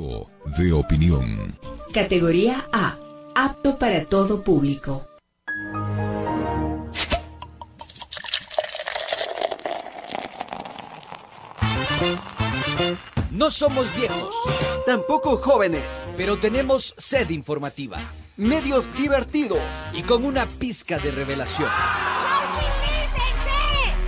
Informativo de opinión. Categoría A. Apto para todo público. No somos viejos, Tampoco jóvenes. pero tenemos sed informativa Medios divertidos. y con una pizca de revelación.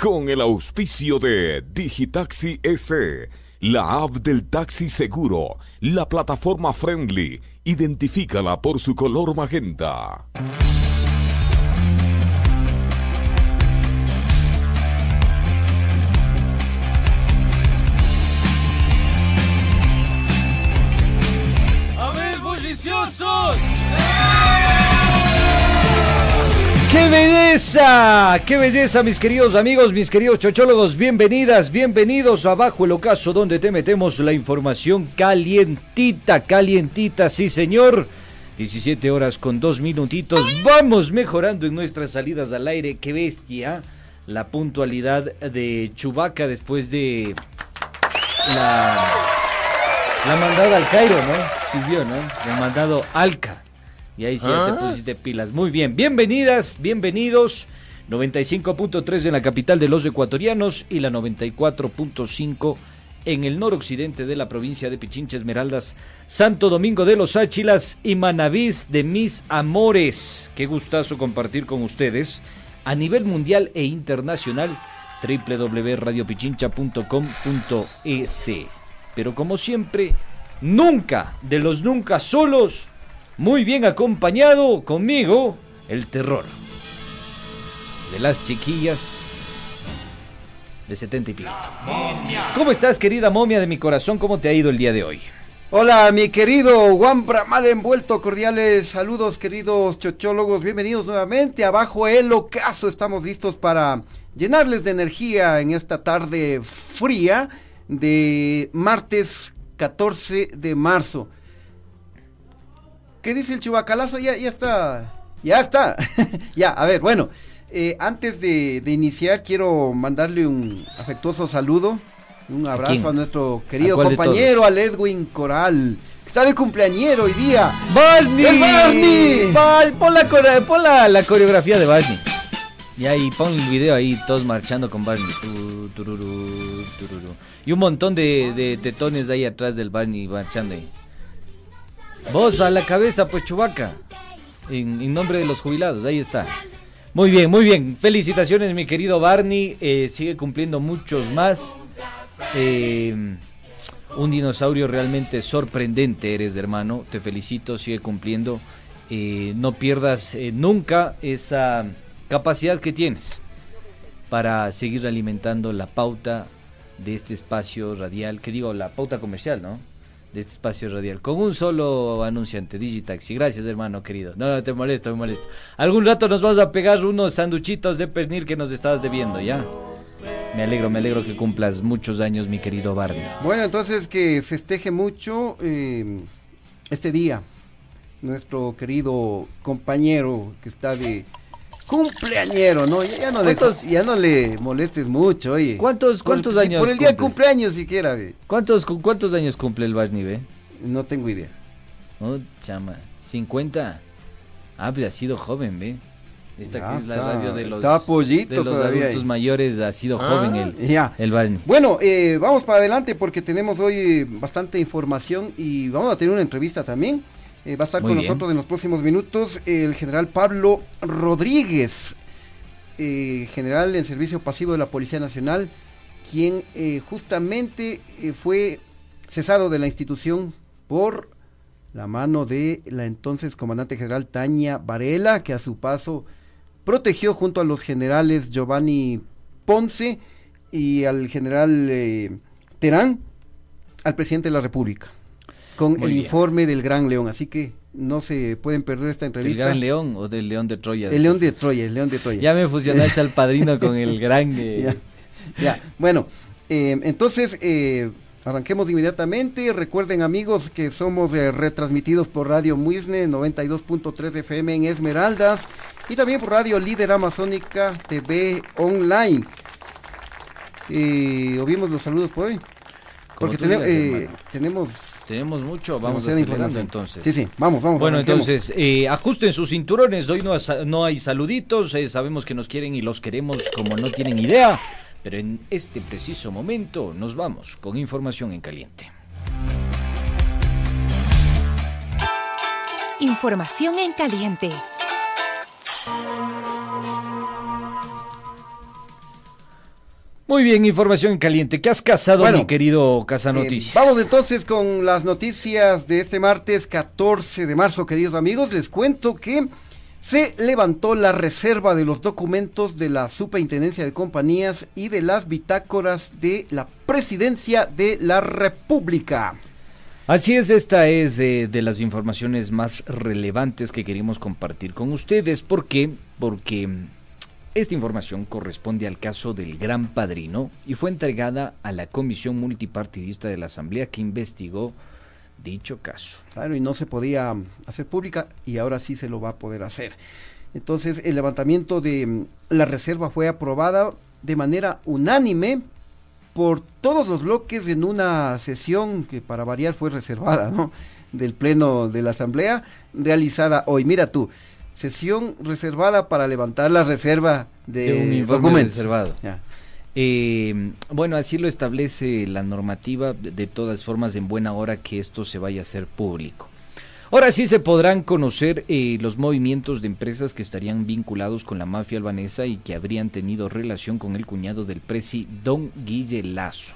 Con el auspicio de Digitaxi S, la app del taxi seguro, la plataforma friendly. Identifícala por su color magenta. ¡A ver, bulliciosos! ¡Qué belleza! ¡Qué belleza, mis queridos amigos, mis queridos chochólogos! Bienvenidas, bienvenidos a Bajo el Ocaso, donde te metemos la información calientita, calientita, sí señor. 17 horas con dos minutitos. Vamos mejorando en nuestras salidas al aire. ¡Qué bestia! La puntualidad de Chubaca después de la, la mandada al Cairo, ¿no? Sirvió, ¿no? La mandado Alca. Y ahí sí te pusiste pilas. Muy bien. Bienvenidas, bienvenidos. 95.3 en la capital de los ecuatorianos y la 94.5 en el noroccidente de la provincia de Pichincha Esmeraldas, Santo Domingo de los Áchilas y Manavís de mis amores. Qué gustazo compartir con ustedes a nivel mundial e internacional www.radiopichincha.com.es. Pero como siempre, nunca de los nunca solos, muy bien acompañado conmigo, el terror de las chiquillas de 70 y pico. ¿Cómo estás, querida momia de mi corazón? ¿Cómo te ha ido el día de hoy? Hola, mi querido Juan Bramal envuelto. Cordiales saludos, queridos chochólogos. Bienvenidos nuevamente a Bajo el Ocaso. Estamos listos para llenarles de energía en esta tarde fría de martes 14 de marzo. ¿Qué dice el chubacalazo? Ya, ya está. Ya está. ya, a ver, bueno. eh, antes de, de iniciar, quiero mandarle un afectuoso saludo. Un abrazo quién? a, nuestro querido de compañero, al Edwin Coral. que Está de cumpleañero hoy día. ¡Barney! ¡El Barney! Val, pon la, pon la, la coreografía de Barney. Y ahí pon el video ahí, todos marchando con Barney. Tu, tururú, tururú. Y un montón de, de tetones ahí atrás del Barney marchando ahí. Vos a la cabeza, pues Chubaca. En, nombre de los jubilados, ahí está. Muy bien, muy bien. Felicitaciones, mi querido Barney. Eh, sigue cumpliendo muchos más. Eh, un dinosaurio realmente sorprendente eres, hermano. Te felicito, sigue cumpliendo. Eh, no pierdas nunca esa capacidad que tienes para seguir alimentando la pauta de este espacio radial, que digo, la pauta comercial, ¿no? De este espacio radial, con un solo anunciante, Digitaxi. Gracias, hermano querido. No, no, te molesto, me molesto. Algún rato nos vamos a pegar unos sanduchitos de pernil que nos estabas debiendo, ¿ya? Me alegro, me alegro que cumplas muchos años, mi querido Barney. Bueno, entonces que festeje mucho eh, este día. Nuestro querido compañero que está de cumpleañero, ¿no? Ya, ya no, le, ¿Cuántos- ya no le molestes mucho, oye. ¿Cuántos- Por- cuántos si años Por el día de cumple? cumpleaños siquiera, ve. ¿Cuántos, cu- cuántos años cumple el Barney, ve? No tengo idea. Oh, chama, 50. Ah, pues ha sido joven, ve. Esta Ya que es la está, radio de los, de los adultos ahí. mayores, ha sido joven el, Ya. el Barney. Bueno, eh, vamos para adelante porque tenemos hoy bastante información y vamos a tener una entrevista también. Eh, va a estar Muy con bien. nosotros en los próximos minutos el general Pablo Rodríguez, eh, general en servicio pasivo de la Policía Nacional, quien eh, justamente fue cesado de la institución por la mano de la entonces comandante general Tania Varela, que a su paso protegió junto a los generales Giovanni Ponce y al general Terán al presidente de la República. Con Muy el bien. informe del Gran León. Así que no se pueden perder esta ¿El entrevista. Gran León o del León de Troya? El León de Troya, el León de Troya. Ya me fusionaste al padrino con el gran... eh, Ya, ya. Bueno, eh, entonces eh, arranquemos inmediatamente. Recuerden amigos que somos eh, retransmitidos por Radio Muisne 92.3 FM en Esmeraldas y también por Radio Líder Amazónica TV Online. Eh, ¿Oímos los saludos por hoy? Porque tú tene- digas, eh, tenemos... Tenemos mucho, vamos demasiada acelerando entonces. Sí, sí, vamos, vamos. Bueno, arranquemos. entonces, eh, ajusten sus cinturones. Hoy no, no hay saluditos. eh, sabemos que nos quieren y los queremos como no tienen idea. Pero en este preciso momento nos vamos con información en caliente. Información en caliente. Muy bien, información en caliente. ¿Qué has casado, Bueno, mi querido Casa Eh, vamos entonces con las noticias de este martes 14 de marzo, queridos amigos. Les cuento que se levantó la reserva de los documentos de la Superintendencia de Compañías y de las bitácoras de la Presidencia de la República. Así es, esta es eh, de las informaciones más relevantes que queremos compartir con ustedes. ¿Por qué? Porque esta información corresponde al caso del Gran Padrino y fue entregada a la Comisión Multipartidista de la Asamblea que investigó dicho caso. Claro, y no se podía hacer pública y ahora sí se lo va a poder hacer. Entonces, el levantamiento de mm, la reserva fue aprobada de manera unánime por todos los bloques en una sesión que para variar fue reservada, ¿no? Del Pleno de la Asamblea, realizada hoy. Mira tú, sesión reservada para levantar la reserva de, De un informe documentos. reservado. Ya. Eh, bueno, así lo establece la normativa, de, de todas formas en buena hora que esto se vaya a hacer público. Ahora sí se podrán conocer eh, los movimientos de empresas que estarían vinculados con la mafia albanesa y que habrían tenido relación con el cuñado del presi Don Guille Lazo,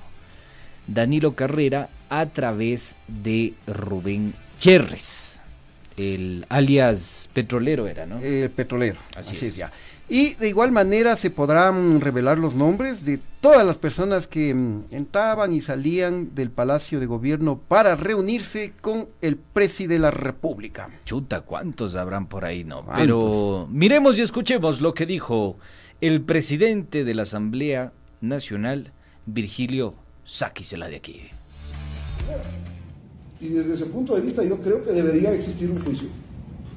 Danilo Carrera, a través de Rubén Cherres, el alias petrolero era, ¿no? El petrolero. Así Así, es. es. ya. Y de igual manera se podrán revelar los nombres de todas las personas que mm, entraban y salían del Palacio de Gobierno para reunirse con el presidente de la República. Chuta, ¿cuántos habrán por ahí, no? ¿Cuántos? Pero miremos y escuchemos lo que dijo el presidente de la Asamblea Nacional, Virgilio, sáquisela de aquí. Y desde ese punto de vista yo creo que debería existir un juicio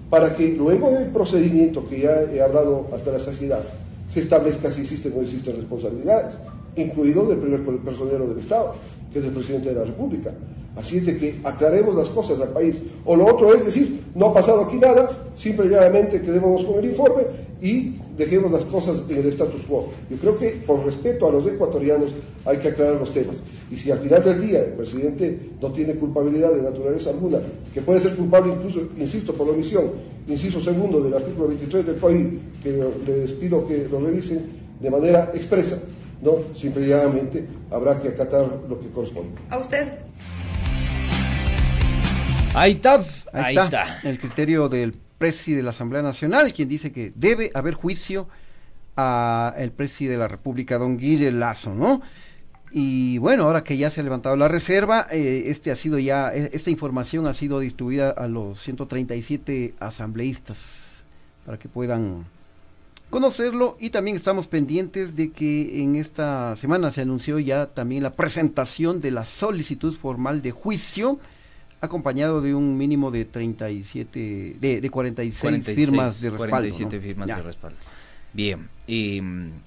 para que luego del procedimiento que ya he hablado hasta la saciedad se establezca si existen o no existen responsabilidades, incluido del primer personero del Estado, que es el presidente de la República. Así es de que aclaremos las cosas al país. O lo otro es decir, no ha pasado aquí nada, simplemente quedémonos con el informe y dejemos las cosas en el status quo. Yo creo que por respeto a los ecuatorianos hay que aclarar los temas. Y si al final del día el presidente no tiene culpabilidad de naturaleza alguna, que puede ser culpable incluso, insisto, por la omisión, inciso segundo del artículo 23 del COI, que les pido que lo revisen de manera expresa, no, simplemente habrá que acatar lo que corresponde. ¿A usted? Ahí está, Ahí, está, el criterio del presidente de la Asamblea Nacional, quien dice que debe haber juicio al presidente de la República, don Guille Lazo, ¿no? Y bueno, ahora que ya se ha levantado la reserva, eh, este ha sido ya, e- esta información ha sido distribuida a los 137 asambleístas para que puedan conocerlo y también estamos pendientes de que en esta semana se anunció ya también la presentación de la solicitud formal de juicio acompañado de un mínimo de 37 de, de 46, 46, firmas de respaldo 47 ¿no? firmas Ya. de respaldo. Bien, eh,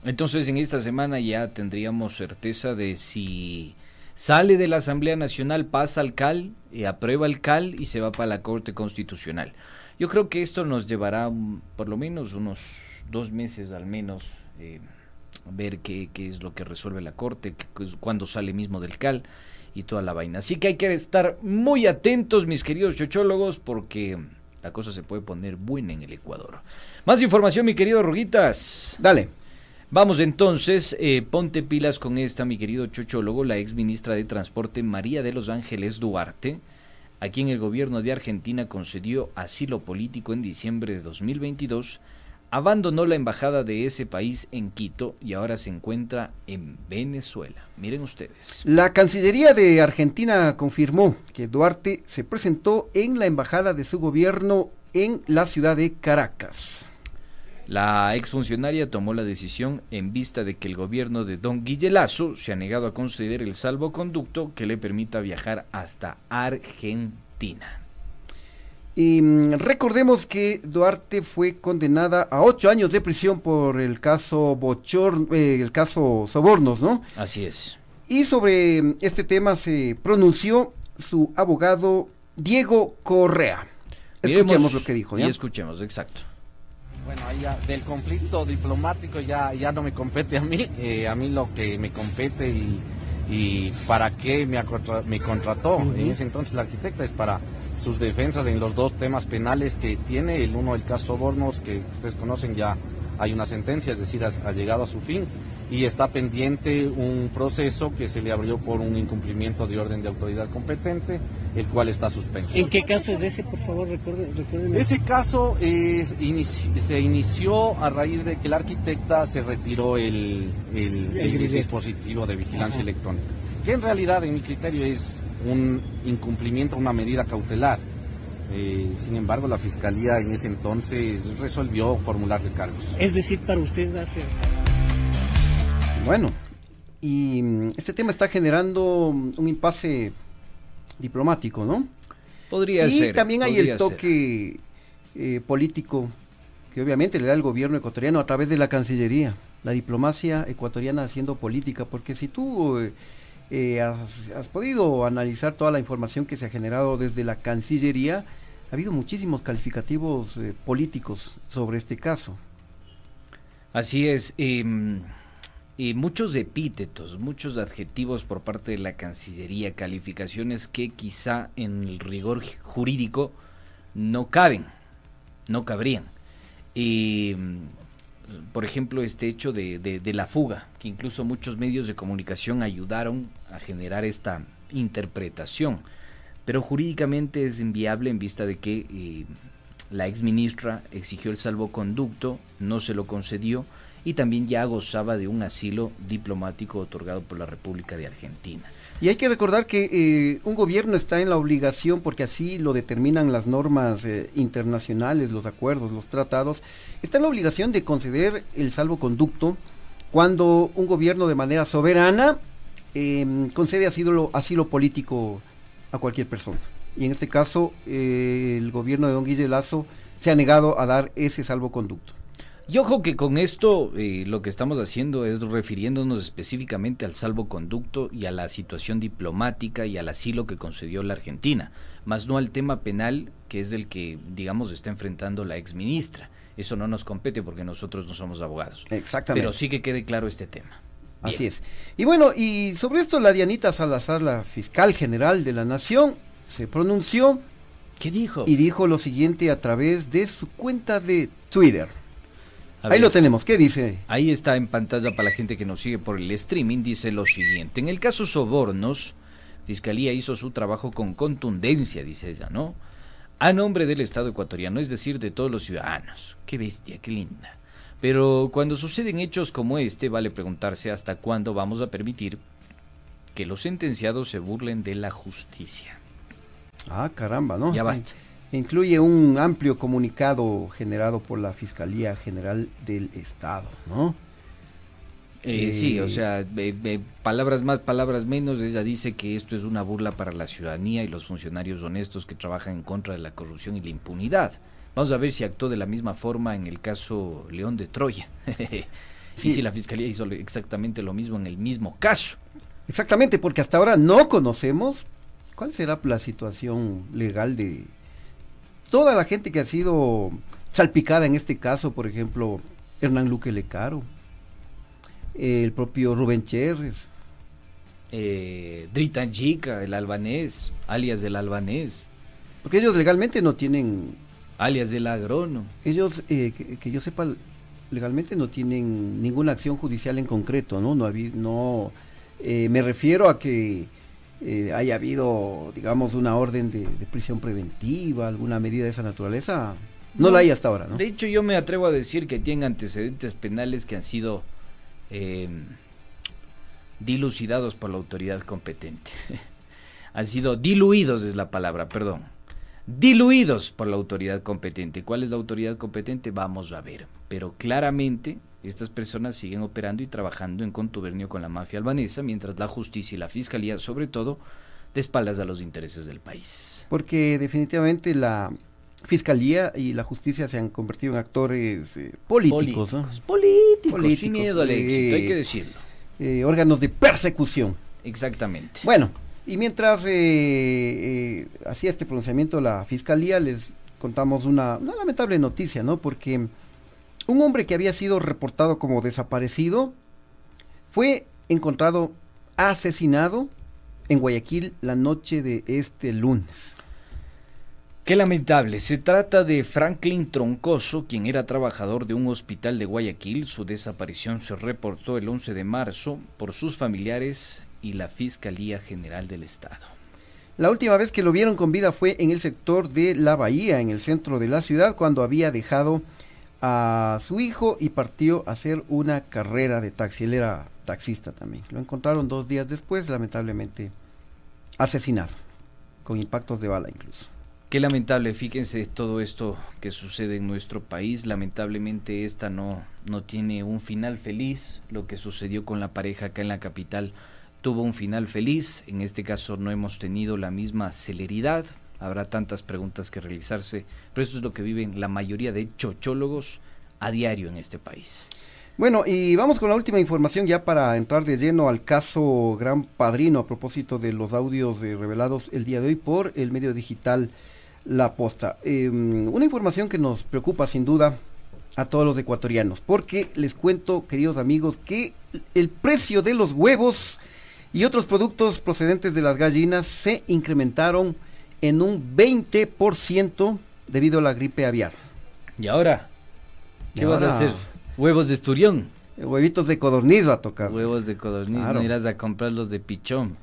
entonces en esta semana ya tendríamos certeza de si sale de la Asamblea Nacional, pasa al CAL, aprueba el CAL y se va para la Corte Constitucional. Yo creo que esto nos llevará um, por lo menos unos dos meses al menos eh, ver qué, qué es lo que resuelve la Corte, cuándo sale mismo del CAL y toda la vaina. Así que hay que estar muy atentos, mis queridos chochólogos, porque la cosa se puede poner buena en el Ecuador. Más información, mi querido Ruguitas. Dale. Vamos entonces, eh, ponte pilas con esta, mi querido chochólogo, la ex ministra de Transporte María de los Ángeles Duarte, a quien el gobierno de Argentina concedió asilo político en diciembre de 2022 abandonó la embajada de ese país en Quito y ahora se encuentra en Venezuela. Miren ustedes. La Cancillería de Argentina confirmó que Duarte se presentó en la embajada de su gobierno en la ciudad de Caracas. La exfuncionaria tomó la decisión en vista de que el gobierno de Don Guillelazo se ha negado a conceder el salvoconducto que le permita viajar hasta Argentina. Y mm, recordemos que Duarte fue condenada a ocho años de prisión por el caso Bochor, eh, el caso Sobornos, ¿no? Así es. Y sobre mm, este tema se pronunció su abogado Diego Correa. Escuchemos Miremos lo que dijo, Y ¿ya? escuchemos, exacto. Bueno, ahí ya del conflicto diplomático ya, ya no me compete a mí, eh, a mí lo que me compete y, y para qué me, me contrató en ese entonces la arquitecta es para sus defensas en los dos temas penales que tiene, el uno el caso Sobornos, que ustedes conocen ya hay una sentencia, es decir, ha, llegado a su fin y está pendiente un proceso que se le abrió por un incumplimiento de orden de autoridad competente, el cual está suspenso. ¿En qué caso es ese, por favor? Recuerde, recuérdeme. Ese caso es, se inició a raíz de que la arquitecta se retiró el, el- el grillete. dispositivo de vigilancia Ajá. electrónica, que en realidad en mi criterio es un incumplimiento, una medida cautelar. Eh, sin embargo, la fiscalía en ese entonces resolvió formular recargos. Es decir, para usted hace... Bueno, y mm, este tema está generando mm, un impasse diplomático, ¿no? Podría y ser. también hay el toque eh, político que obviamente le da el gobierno ecuatoriano a través de la Cancillería, la diplomacia ecuatoriana haciendo política, porque si tú eh, eh, has, podido analizar toda la información que se ha generado desde la Cancillería, ha habido muchísimos calificativos eh, políticos sobre este caso. Así es. em, y muchos epítetos, muchos adjetivos por parte de la Cancillería, calificaciones que quizá en el rigor ju- jurídico no caben, no cabrían. Mm, por ejemplo, este hecho de, de- la fuga, que incluso muchos medios de comunicación ayudaron a generar esta interpretación. Pero jurídicamente es inviable en vista de que eh, la ex ministra exigió el salvoconducto, no se lo concedió y también ya gozaba de un asilo diplomático otorgado por la República de Argentina. Y hay que recordar que eh, un gobierno está en la obligación, porque así lo determinan las normas eh, internacionales, los acuerdos, los tratados, está en la obligación de conceder el salvoconducto cuando un gobierno de manera soberana eh, concede asilo, asilo político a cualquier persona. Y en este caso, eh, el gobierno de don Guille Lazo se ha negado a dar ese salvoconducto. Y ojo que con esto eh, lo que estamos haciendo es refiriéndonos específicamente al salvoconducto y a la situación diplomática y al asilo que concedió la Argentina, más no al tema penal que es el que, digamos, está enfrentando la ex ministra. Eso no nos compete porque nosotros no somos abogados. Exactamente. Pero sí que quede claro este tema. Bien. Así es. Y bueno, y sobre esto la Dianita Salazar, la fiscal general de la Nación, se pronunció ¿Qué dijo? y dijo lo siguiente a través de su cuenta de Twitter. Ahí lo tenemos. ¿Qué dice? Ahí está en pantalla para la gente que nos sigue por el streaming. Dice lo siguiente. En el caso Sobornos, Fiscalía hizo su trabajo con contundencia, dice ella, ¿no? A nombre del Estado ecuatoriano, es decir, de todos los ciudadanos. Qué bestia, qué linda. Pero cuando suceden hechos como este, vale preguntarse hasta cuándo vamos a permitir que los sentenciados se burlen de la justicia. Ah, caramba, ¿no? Ya basta. Incluye un amplio comunicado generado por la Fiscalía General del Estado, ¿no? Eh, Eh, sí, o sea, eh, palabras más, palabras menos, ella dice que esto es una burla para la ciudadanía y los funcionarios honestos que trabajan en contra de la corrupción y la impunidad. Vamos a ver si actuó de la misma forma en el caso León de Troya. Sí. Y si la fiscalía hizo exactamente lo mismo en el mismo caso. Exactamente, porque hasta ahora no conocemos cuál será la situación legal de toda la gente que ha sido salpicada en este caso, por ejemplo, Hernán Luque Lecaro, el propio Rubén Cherres, Eh, Dritan Chica, el albanés, alias del albanés, porque ellos legalmente no tienen, alias del agrono. ellos, eh, que, que yo sepa, legalmente no tienen ninguna acción judicial en concreto, ¿no? No, no eh, me refiero a que eh, haya habido, digamos, una orden de, de prisión preventiva, alguna medida de esa naturaleza, No, la hay hasta ahora, ¿no? De hecho, yo me atrevo a decir que tienen antecedentes penales que han sido eh, dilucidados por la autoridad competente. han sido diluidos, es la palabra, perdón. Diluidos por la autoridad competente. ¿Cuál es la autoridad competente? Vamos a ver. Pero claramente estas personas siguen operando y trabajando en contubernio con la mafia albanesa, mientras la justicia y la fiscalía, sobre todo, de espaldas a los intereses del país. Porque definitivamente la fiscalía y la justicia se han convertido en actores eh, políticos, ¿no? Políticos, Políticos, sin miedo al eh, éxito, hay que decirlo. Eh, órganos de persecución. Exactamente. Bueno, y mientras eh, eh, hacía este pronunciamiento la fiscalía, les contamos una, una lamentable noticia, ¿no? Porque un hombre que había sido reportado como desaparecido fue encontrado asesinado en Guayaquil la noche de este lunes. Qué lamentable. Se trata de Franklin Troncoso, quien era trabajador de un hospital de Guayaquil. Su desaparición se reportó el 11 de marzo por sus familiares y la Fiscalía General del Estado. La última vez que lo vieron con vida fue en el sector de la Bahía, en el centro de la ciudad, cuando había dejado a su hijo y partió a hacer una carrera de taxi. Él era taxista también. Lo encontraron dos días después, lamentablemente asesinado, con impactos de bala incluso. Qué lamentable, fíjense todo esto que sucede en nuestro país. Lamentablemente esta no, no tiene un final feliz. Lo que sucedió con la pareja acá en la capital tuvo un final feliz. En este caso no hemos tenido la misma celeridad. Habrá tantas preguntas que realizarse, pero esto es lo que viven la mayoría de chochólogos a diario en este país. Bueno, y vamos con la última información ya para entrar de lleno al caso Gran Padrino a propósito de los audios revelados el día de hoy por el medio digital La Posta. Eh, una información que nos preocupa sin duda a todos los ecuatorianos, porque les cuento, queridos amigos, que el precio de los huevos y otros productos procedentes de las gallinas se incrementaron en un 20% debido a la gripe aviar. ¿Y ahora? ¿Qué Y vas a hacer? Huevos de esturión. Huevitos de codorniz va a tocar. Huevos de codorniz, Claro. no irás a comprarlos de pichón.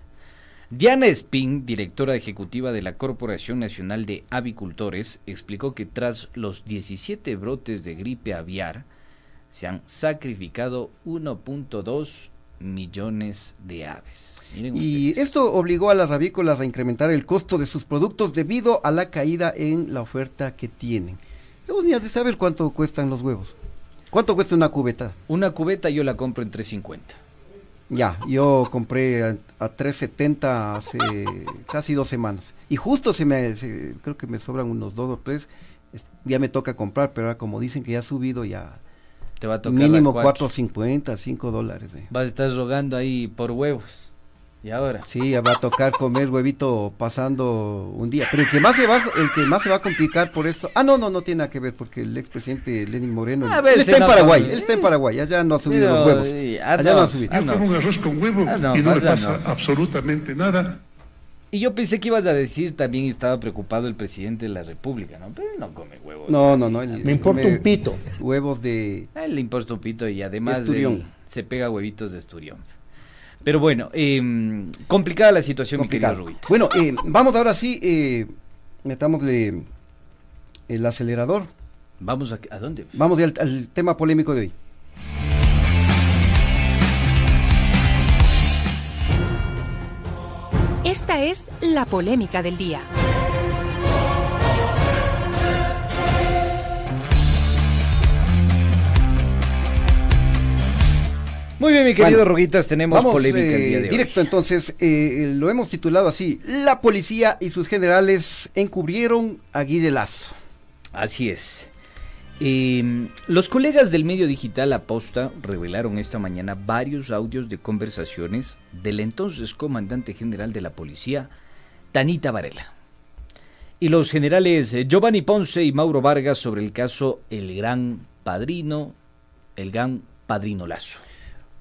Diana Spin, directora ejecutiva de la Corporación Nacional de Avicultores, explicó que tras los 17 brotes de gripe aviar, se han sacrificado 1.2 millones de aves. Miren Y ustedes. esto obligó a las avícolas a incrementar el costo de sus productos debido a la caída en la oferta que tienen. Ni de saber cuánto cuestan los huevos. ¿Cuánto cuesta una cubeta? Una cubeta yo la compro en 3.50. Ya, yo compré a, a 3.70 hace casi dos semanas. Y justo se me, se- creo que me sobran unos dos o tres. Es- Ya me toca comprar, pero ahora como dicen que ya ha subido ya Te va a tocar mínimo la cuatro. 4.50, 5 dólares. eh. Vas a estar rogando ahí por huevos. ¿Y ahora? Sí, ya va a tocar comer huevito pasando un día. Pero el que más se va, el que más se va a complicar por esto. Ah, no, no, no tiene nada que ver porque el expresidente Lenin Moreno. A ver, él está en enoja, Paraguay, eh. él está en Paraguay, allá no ha subido Pero, los huevos. ah, Allá no no. ha subido. Ah, Yo no. como un arroz con huevo Ah, no, y no me pasa no. absolutamente nada. Y yo pensé que ibas a decir también estaba preocupado el presidente de la República, ¿no? Pero él no come huevos. No, no, no. él Me importa un pito. Huevos de. A él le importa un pito y además Esturión. él se pega huevitos de esturión. Pero bueno, eh, complicada la situación, mi complicado. querido Rubita. Bueno, eh, vamos ahora sí, eh, metámosle el acelerador. Vamos a, ¿a dónde? Vamos al tema polémico de hoy. Esta es la polémica del día. Muy bien, mi querido Bueno, Ruguitas, tenemos Vamos polémica el eh, día de directo entonces, eh, lo hemos titulado así, la policía y sus generales encubrieron a Guille Lazo. Así es. Eh, los colegas del medio digital Aposta revelaron esta mañana varios audios de conversaciones del entonces comandante general de la policía, Tanita Varela, y los generales eh, Giovanni Ponce y Mauro Vargas sobre el caso El Gran Padrino, el Gran Padrino Lazo.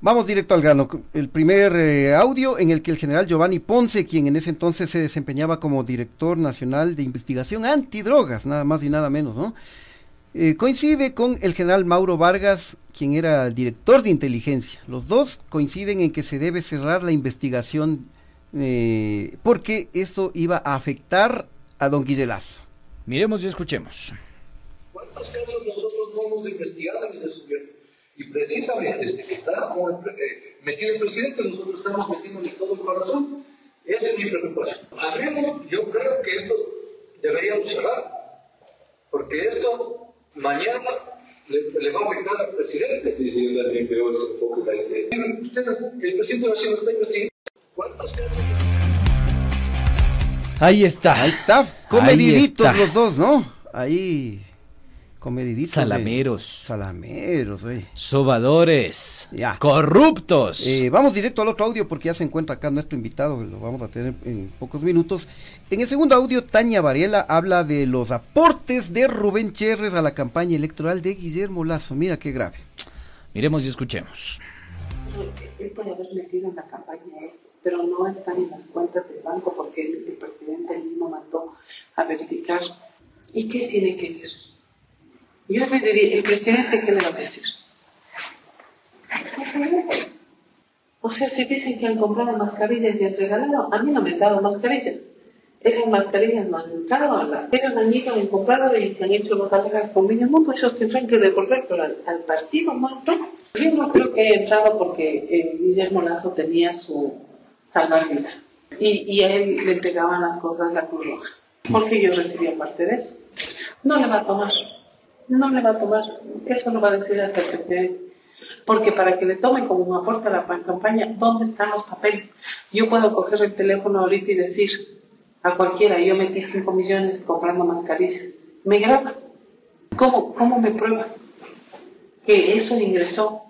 Vamos directo al grano. El primer eh, audio en el que el general Giovanni Ponce, quien en ese entonces se desempeñaba como director nacional de investigación antidrogas, nada más y nada menos, ¿no? Eh, coincide con el general Mauro Vargas, quien era el director de inteligencia. Los dos coinciden en que se debe cerrar la investigación eh, porque eso iba a afectar a don Guille Lazo. Miremos y escuchemos. ¿Cuántos casos nosotros no hemos investigado ni descubierto? Y precisamente desde que está como, eh, metido el presidente, nosotros estamos metiéndole todo el corazón. Esa es mi preocupación. Al menos yo creo que esto deberíamos cerrar, porque esto mañana le, le va a afectar al presidente. Sí, sí, yo también creo ese poco la idea. Ustedes, el presidente Brasil está investigando. ¿Cuántos casos? Ahí está. Ahí está. Comediditos los dos, ¿no? Ahí. Comediditos. Salameros. Salameros, oye. Sobadores. Ya. Corruptos. Eh, vamos directo al otro audio porque ya se encuentra acá nuestro invitado, lo vamos a tener en pocos minutos. En el segundo audio, Tania Varela habla de los aportes de Rubén Cherres a la campaña electoral de Guillermo Lazo. Mira qué grave. Miremos y escuchemos. Él puede haber metido en la campaña eso, pero no están en las cuentas del banco porque el, el presidente mismo mandó a verificar. ¿Y qué tiene que ver? Yo le diría, ¿el presidente qué le va a decir? O sea, si dicen que han comprado mascarillas y han regalado, a mí no me han dado mascarillas. Esas mascarillas no han entrado a la... Ellos han ido, han comprado y se han hecho los alegas con Mundo, ellos tendrán que devolverlo al, al partido, ¿no? Yo no creo que he entrado porque eh, Guillermo Lazo tenía su salvavidas y, y a él le entregaban las cosas la Cruz Roja, porque yo recibía parte de eso. No le va a tomar, no le va a tomar, eso lo va a decir hasta el presidente. Porque para que le tomen como un aporte a la campaña, ¿dónde están los papeles? Yo puedo coger el teléfono ahorita y decir a cualquiera, yo metí 5 millones comprando mascarillas. ¿Me graba? ¿Cómo, cómo me prueba que eso ingresó?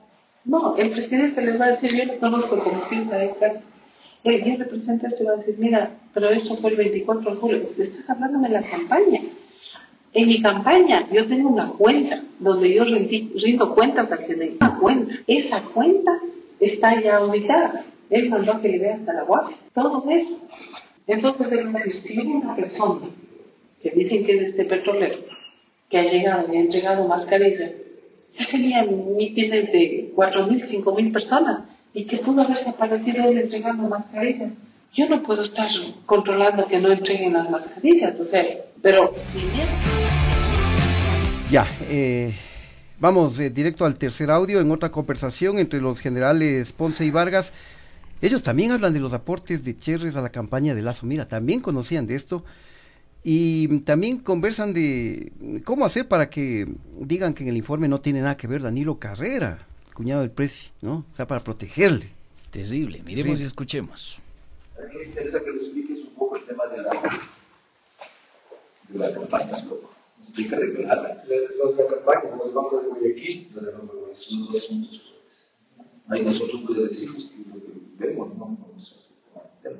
No, el presidente les va a decir, yo lo conozco como pinta de casa. El día representante te va a decir, mira, pero esto fue el 24 de julio, estás hablando de la campaña. En mi campaña yo tengo una cuenta donde yo rindo cuentas al CNI. Una cuenta. Esa cuenta está ya ubicada. Él mandó que le vea hasta la guardia. Todo eso. Entonces él hubo una persona que dicen que es este petrolero, que ha llegado y ha entregado mascarillas, ya tenía mítines de 4.000, 5.000 personas y que pudo haberse aparecido él entregando mascarillas. Yo no puedo estar controlando que no entreguen las mascarillas, o sea, pero Ya, eh, vamos eh, directo al tercer audio en otra conversación entre los generales Ponce y Vargas. Ellos también hablan de los aportes de Cherres a la campaña de Lazo. Mira, también conocían de esto. Y también conversan de cómo hacer para que digan que en el informe no tiene nada que ver Danilo Carrera, cuñado del Presi, ¿no? O sea, para protegerle. Terrible. Miremos Sí. y escuchemos. A mí me interesa que le expliques un poco el tema de la, de la campaña, loco. La, la, la campaña con los bancos de Guayaquil, de son dos puntos. Ahí nosotros pues, decimos que lo que vemos, no a.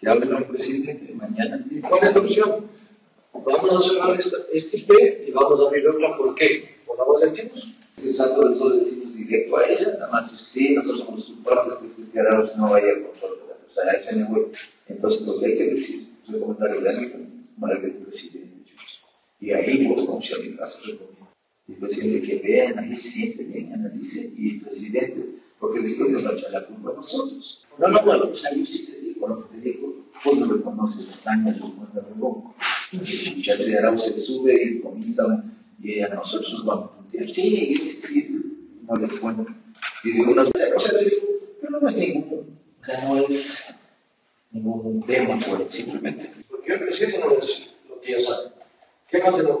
Que hable con el presidente que mañana ¿Cuál es la opción? Vamos a cerrar esta, este IP y vamos a abrir otra. ¿Por qué? ¿Por la voz de Chicos? Usando eso le decimos directo a ella, nada más, sí, nosotros somos los culpables que estos tirados no vaya a control, o sea, a ese nivel. Entonces, lo que hay que decir, es recomendar el daño para que el presidente, y ahí vos el caso, recomiendo. El presidente que vean, ahí sí, se analice, y el presidente, porque después nos va a echar la culpa a nosotros. No, no, bueno, o sea, yo sí te digo, lo que te digo, vos no reconoces el daño, yo cuenta de poco. Y ya se hará, se sube y comienza, y a nosotros nos vamos a puntear. Sí, sí, no les cuento. Y de unas cosas, pero no es ningún, o sea, no es ningún tema, pues, simplemente. Porque el presidente no es lo que ya. ¿Qué más se lo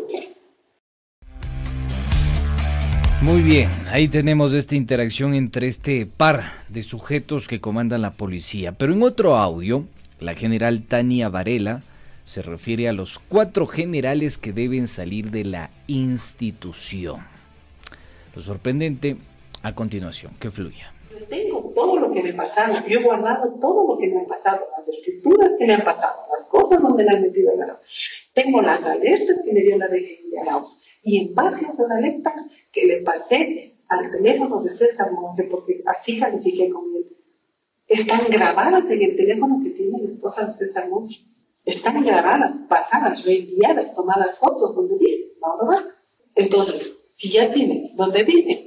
Muy bien, ahí tenemos esta interacción entre este par de sujetos que comandan la policía. Pero en otro audio, la general Tania Varela se refiere a los cuatro generales que deben salir de la institución. Lo sorprendente, a continuación, que fluya. Yo tengo todo lo que me pasaba, yo he guardado todo lo que me ha pasado, las estructuras que me han pasado, las cosas donde la han metido en Arauz. Tengo las alertas que me dio la DGI Arauz. Y en base a esas alertas que le pasé al teléfono de César Monte, porque así califiqué con él, están grabadas en el teléfono que tiene la esposa de César Monte. Están grabadas, pasadas, reenviadas, tomadas fotos donde dice, Mauro Vargas. Entonces, si ya tienen, donde dice,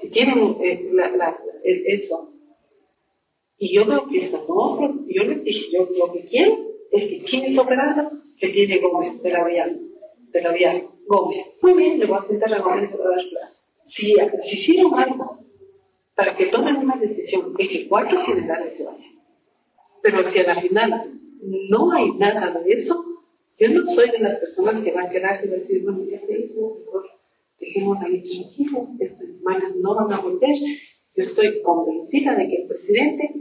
si tienen eh, eso, y yo veo que esto no, yo les dije, yo lo que quiero es que quien es operado, que tiene Gómez de la Real, de la vía Gómez. Muy bien, le voy a sentar a Gómez para dar plazo. Si, si hicieron algo para que tomen una decisión es que cuatro generales se vayan. Pero si a la final no hay nada de eso, yo no soy de las personas que van a quedarse y van a decir, bueno, ya se hizo, mejor dejemos ahí tranquilos, estas manos no van a volver. Yo estoy convencida de que el presidente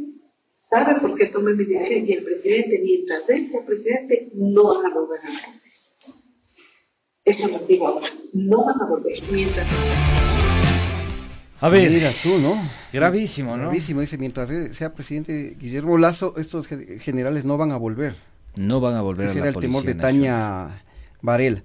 sabe por qué toma mi decisión y el presidente, mientras él sea presidente, no van a volver a la cárcel. Eso lo digo ahora, no van a volver mientras... A ver. Mira tú, ¿no? Gravísimo, ¿no? Gravísimo, dice, mientras sea presidente Guillermo Lazo, estos generales no van a volver. No van a volver Ese a la era el temor de Policía Tania Varela.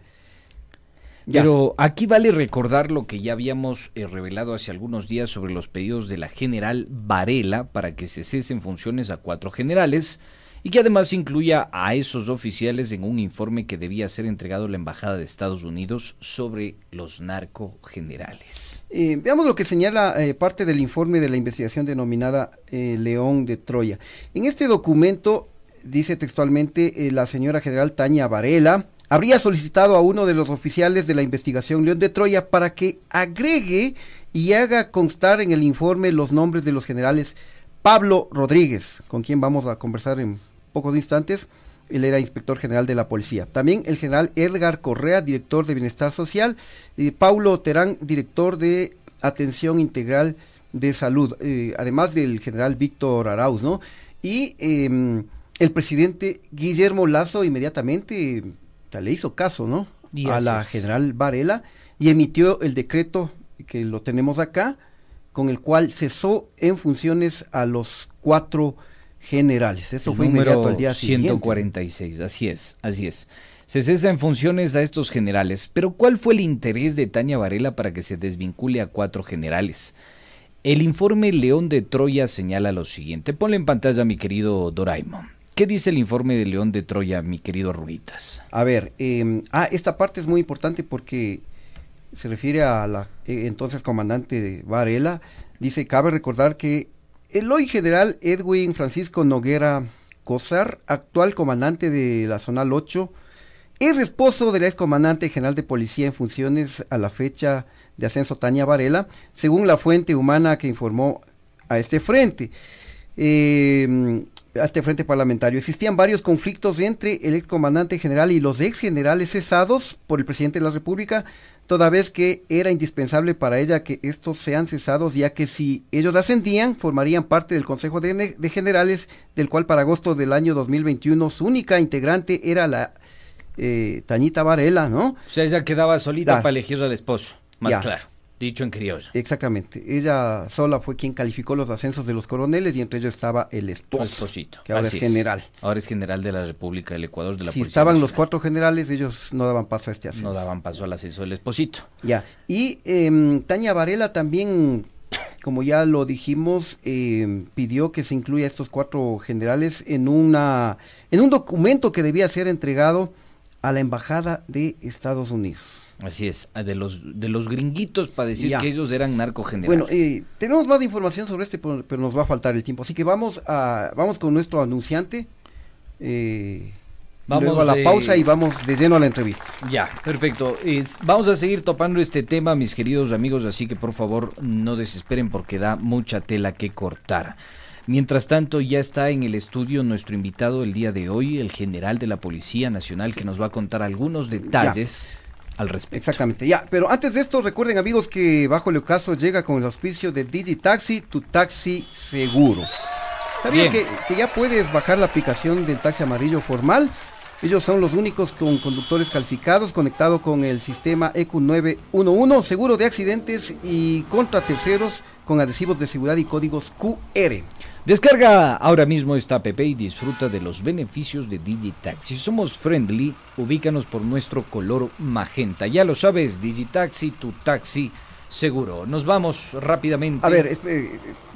Ya. Pero aquí vale recordar lo que ya habíamos eh, revelado hace algunos días sobre los pedidos de la general Varela para que se cesen funciones a cuatro generales y que además incluya a esos oficiales en un informe que debía ser entregado a la Embajada de Estados Unidos sobre los narcogenerales. Eh, veamos lo que señala eh, parte del informe de la investigación denominada León de Troya. En este documento dice textualmente la señora general Tania Varela habría solicitado a uno de los oficiales de la investigación León de Troya para que agregue y haga constar en el informe los nombres de los generales Pablo Rodríguez, con quien vamos a conversar en pocos instantes. Él era inspector general de la policía. También el general Edgar Correa, director de Bienestar Social. Y Paulo Terán, director de Atención Integral de Salud. Eh, además del general Víctor Arauz, ¿no? Y eh, el presidente Guillermo Lazo inmediatamente le hizo caso, ¿no? Y a la es. general Varela y emitió el decreto que lo tenemos acá, con el cual cesó en funciones a los cuatro generales. Esto El fue inmediato al día siguiente. 146, así es, así es. Se cesa en funciones a estos generales, pero ¿cuál fue el interés de Tania Varela para que se desvincule a cuatro generales? El informe León de Troya señala lo siguiente. Ponle en pantalla, mi querido Doraemon. ¿Qué dice el informe de León de Troya, mi querido Ruitas? A ver, eh, ah, esta parte es muy importante porque se refiere a la eh, entonces comandante Varela. Dice, cabe recordar que el hoy general Edwin Francisco Noguera Cosar, actual comandante de la Zonal 8, es esposo de la excomandante general de policía en funciones a la fecha de ascenso Tania Varela, según la fuente humana que informó a este frente. Eh, a este frente parlamentario. Existían varios conflictos entre el excomandante general y los ex generales cesados por el presidente de la República, toda vez que era indispensable para ella que estos sean cesados, ya que si ellos ascendían, formarían parte del Consejo de, de Generales, del cual para agosto del año 2021 su única integrante era la eh, Tañita Varela, ¿no? O sea, ella quedaba solita Claro. para elegir al esposo, más Ya. claro, dicho en criollo. Exactamente. Ella sola fue quien calificó los ascensos de los coroneles y entre ellos estaba el esposo, esposito. que ahora así es general. Ahora es general de la República del Ecuador de la Si Policía estaban los cuatro generales, ellos no daban paso a este ascenso. No daban paso al ascenso del esposito. Ya, y em, Tania Varela también, como ya lo dijimos, em, pidió que se incluya a estos cuatro generales en, una, en un documento que debía ser entregado a la Embajada de Estados Unidos. Así es, de los, de los gringuitos para decir Ya. que ellos eran narcogenerales. Bueno, eh, tenemos más información sobre este, pero, nos va a faltar el tiempo, así que vamos, a, vamos con nuestro anunciante. eh, Vamos, luego a la eh, pausa y vamos de lleno a la entrevista. Ya, perfecto. Es- vamos a seguir topando este tema, mis queridos amigos, así que por favor no desesperen porque da mucha tela que cortar. Mientras tanto, ya está en el estudio nuestro invitado el día de hoy, el general de la Policía Nacional, que nos va a contar algunos detalles al respecto. Exactamente, ya, pero antes de esto, recuerden amigos que Bajo el Ocaso llega con el auspicio de Digitaxi, tu taxi seguro. ¿Sabías que, que ya puedes bajar la aplicación del taxi amarillo formal? Ellos son los únicos con conductores calificados, conectado con el sistema E EQ911, seguro de accidentes y contra terceros con adhesivos de seguridad y códigos QR. Descarga ahora mismo esta app y disfruta de los beneficios de Digitaxi. Somos friendly, ubícanos por nuestro color magenta. Ya lo sabes, Digitaxi, tu taxi seguro. Nos vamos rápidamente. A ver,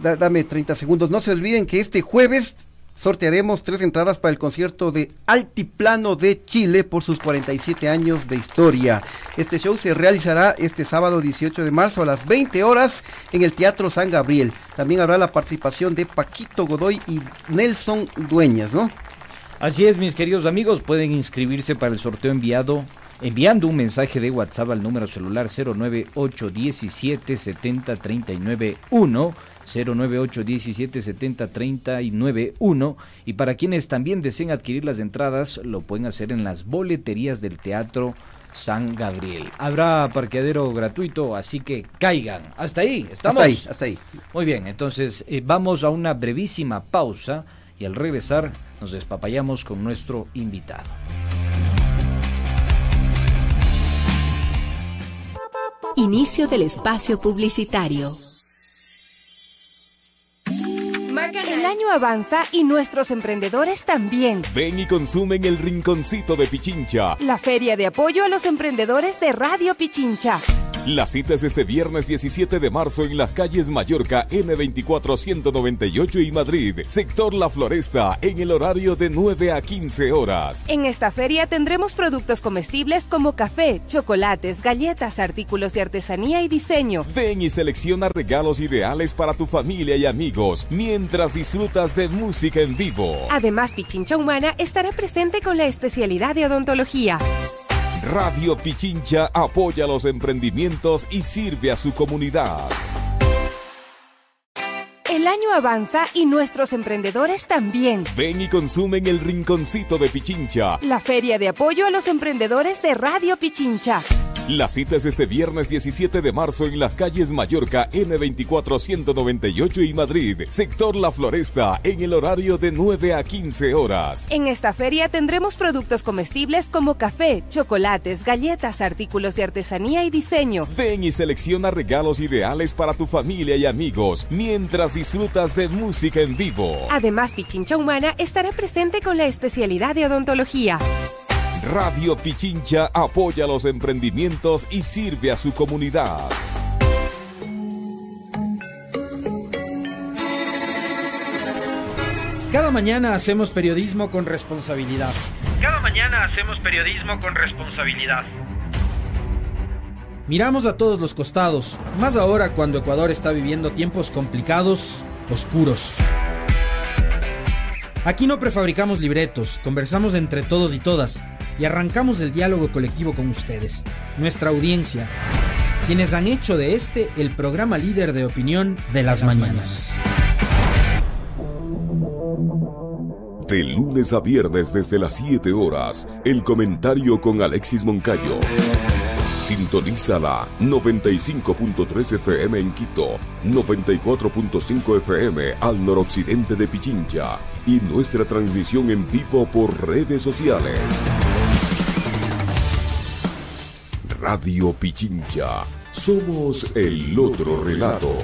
da- dame 30 segundos. No se olviden que este jueves sortearemos tres entradas para el concierto de Altiplano de Chile por sus 47 años de historia. Este show se realizará este sábado 18 de marzo a las 20 horas en el Teatro San Gabriel. También habrá la participación de Paquito Godoy y Nelson Dueñas, ¿no? Así es, mis queridos amigos, pueden inscribirse para el sorteo enviado enviando un mensaje de WhatsApp al número celular 098 17 70 39 1. 098 17 70 39 1 y para quienes también deseen adquirir las entradas lo pueden hacer en las boleterías del Teatro San Gabriel. Habrá parqueadero gratuito, así que caigan. Hasta ahí, estamos. Hasta ahí, hasta ahí. Muy bien, entonces eh, vamos a una brevísima pausa y al regresar nos despapayamos con nuestro invitado. Inicio del espacio publicitario. El año avanza y nuestros emprendedores también. Ven y consumen el rinconcito de Pichincha. La feria de apoyo a los emprendedores de Radio Pichincha. La cita es este viernes 17 de marzo en las calles Mallorca N24 198 y Madrid, sector La Floresta, en el horario de 9 a 15 horas. En esta feria tendremos productos comestibles como café, chocolates, galletas, artículos de artesanía y diseño. Ven y selecciona regalos ideales para tu familia y amigos mientras disfrutas de música en vivo. Además, Pichincha Humana estará presente con la especialidad de odontología. Radio Pichincha apoya los emprendimientos y sirve a su comunidad. El año avanza y nuestros emprendedores también. Ven y consumen el rinconcito de Pichincha. La feria de apoyo a los emprendedores de Radio Pichincha. La cita es este viernes 17 de marzo en las calles Mallorca N24 198 y Madrid, sector La Floresta, en el horario de 9 a 15 horas. En esta feria tendremos productos comestibles como café, chocolates, galletas, artículos de artesanía y diseño. Ven y selecciona regalos ideales para tu familia y amigos mientras disfrutas de música en vivo. Además, Pichincha Humana estará presente con la especialidad de odontología. Radio Pichincha apoya los emprendimientos y sirve a su comunidad. Cada mañana hacemos periodismo con responsabilidad. Cada mañana hacemos periodismo con responsabilidad. Miramos a todos los costados, más ahora cuando Ecuador está viviendo tiempos complicados, oscuros. Aquí no prefabricamos libretos, conversamos entre todos y todas y arrancamos el diálogo colectivo con ustedes, nuestra audiencia, quienes han hecho de este el programa líder de opinión de las, mañanas. De lunes a viernes desde las 7 horas, el comentario con Alexis Moncayo. Sintoniza la 95.3 FM en Quito, 94.5 FM al noroccidente de Pichincha y nuestra transmisión en vivo por redes sociales. Radio Pichincha, somos el otro relato.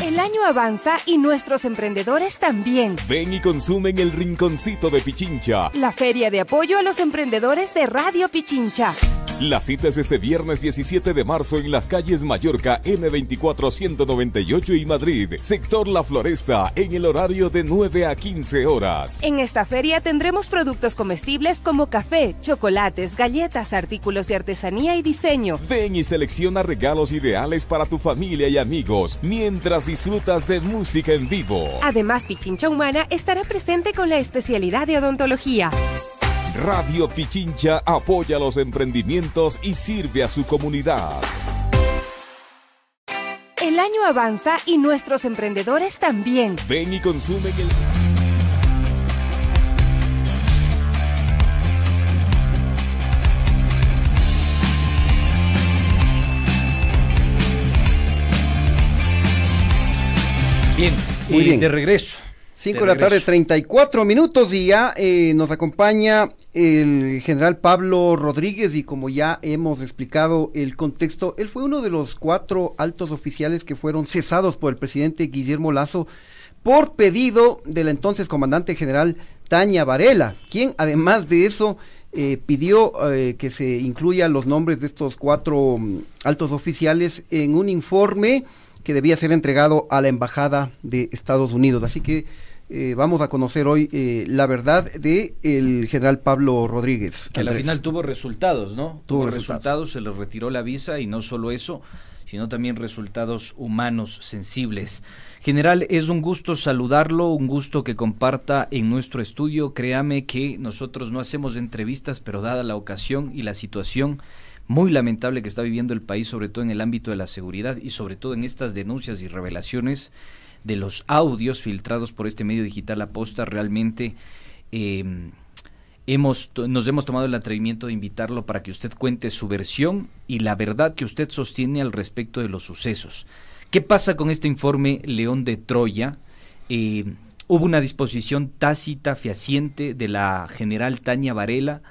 El año avanza y nuestros emprendedores también. Ven y consumen el rinconcito de Pichincha. La feria de apoyo a los emprendedores de Radio Pichincha. La cita es este viernes 17 de marzo en las calles Mallorca N24 198 y Madrid, sector La Floresta, en el horario de 9 a 15 horas. En esta feria tendremos productos comestibles como café, chocolates, galletas, artículos de artesanía y diseño. Ven y selecciona regalos ideales para tu familia y amigos mientras disfrutas de música en vivo. Además, Pichincha Humana estará presente con la especialidad de odontología. Radio Pichincha apoya los emprendimientos y sirve a su comunidad. El año avanza y nuestros emprendedores también. Ven y consumen el... Bien, Muy eh, bien. de regreso. 5 De de la tarde, regreso. 34 minutos y ya eh, nos acompaña el general Pablo Rodríguez y como ya hemos explicado el contexto, él fue uno de los cuatro altos oficiales que fueron cesados por el presidente Guillermo Lazo por pedido del entonces comandante general Tania Varela, quien además de eso eh, pidió eh, que se incluya los nombres de estos cuatro mm, altos oficiales en un informe que debía ser entregado a la Embajada de Estados Unidos. Así que eh, vamos a conocer hoy eh, la verdad de el general Pablo Rodríguez. Que al Andrés. final tuvo resultados, ¿no? Tuvo Tuvo, resultados. resultados. se le retiró la visa y no solo eso, sino también resultados humanos sensibles. General, es un gusto saludarlo, un gusto que comparta en nuestro estudio. Créame que nosotros no hacemos entrevistas, pero dada la ocasión y la situación muy lamentable que está viviendo el país, sobre todo en el ámbito de la seguridad y sobre todo en estas denuncias y revelaciones de los audios filtrados por este medio digital Aposta, realmente eh, hemos, nos hemos tomado el atrevimiento de invitarlo para que usted cuente su versión y la verdad que usted sostiene al respecto de los sucesos. ¿Qué pasa con este informe León de Troya? Eh, hubo una disposición tácita, fehaciente de la general Tania Varela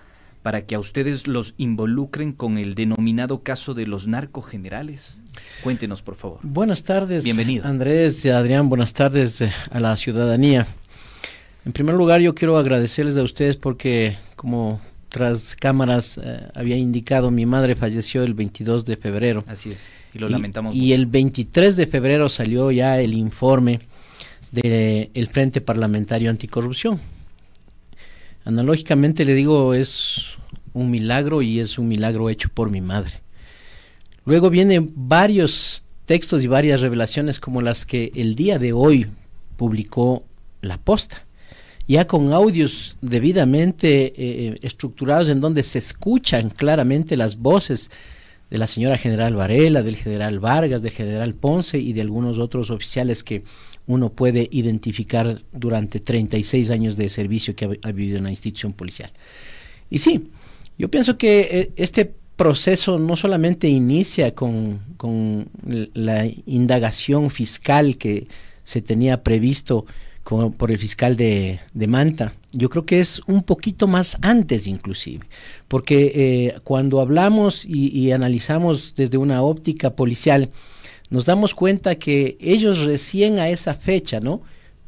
para que a ustedes los involucren con el denominado caso de los narcogenerales. Cuéntenos, por favor. Buenas tardes. Bienvenido. Andrés y Adrián, buenas tardes eh, a la ciudadanía. En primer lugar, yo quiero agradecerles a ustedes porque, como tras cámaras eh, había indicado, mi madre falleció el 22 de febrero. Así es, y lo lamentamos. Y el 23 de febrero salió ya el informe del Frente Parlamentario Anticorrupción. Analógicamente le digo, es un milagro y es un milagro hecho por mi madre. Luego vienen varios textos y varias revelaciones como las que el día de hoy publicó La Posta ya con audios debidamente eh, estructurados en donde se escuchan claramente las voces de la señora general Varela, del general Vargas, del general Ponce y de algunos otros oficiales que uno puede identificar durante 36 años de servicio que ha, vivido en la institución policial. Y sí, yo pienso que eh, este proceso no solamente inicia con, la indagación fiscal que se tenía previsto por el fiscal de, Manta. Yo creo que es un poquito más antes inclusive, porque eh, cuando hablamos y, analizamos desde una óptica policial, nos damos cuenta que ellos recién a esa fecha, ¿no?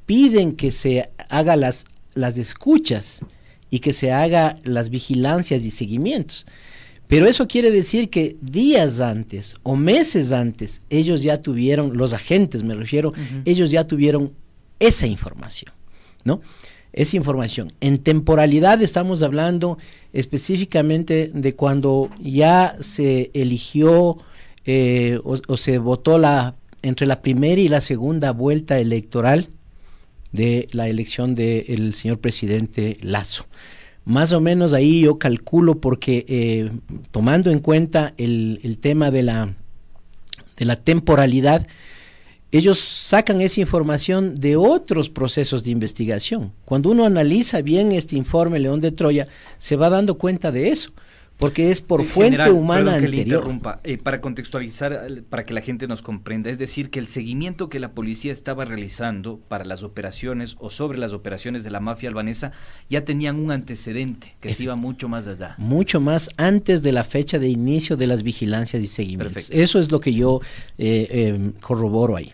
Piden que se haga las, las escuchas y que se haga las vigilancias y seguimientos. Pero eso quiere decir que días antes o meses antes ellos ya tuvieron, los agentes me refiero, ellos ya tuvieron esa información, ¿no? Esa información. En temporalidad estamos hablando específicamente de cuando ya se eligió eh, o, se votó la entre la primera y la segunda vuelta electoral de la elección del señor presidente Lazo. Más o menos ahí yo calculo porque eh, tomando en cuenta el, el tema de la, de la temporalidad, ellos sacan esa información de otros procesos de investigación. Cuando uno analiza bien este informe León de Troya, se va dando cuenta de eso, porque es por fuente humana que anterior. interrumpa, eh, para contextualizar, para que la gente nos comprenda, es decir, que el seguimiento que la policía estaba realizando para las operaciones o sobre las operaciones de la mafia albanesa ya tenían un antecedente que se iba mucho más allá. Mucho más antes de la fecha de inicio de las vigilancias y seguimientos. Eso es lo que yo eh, eh, corroboro ahí.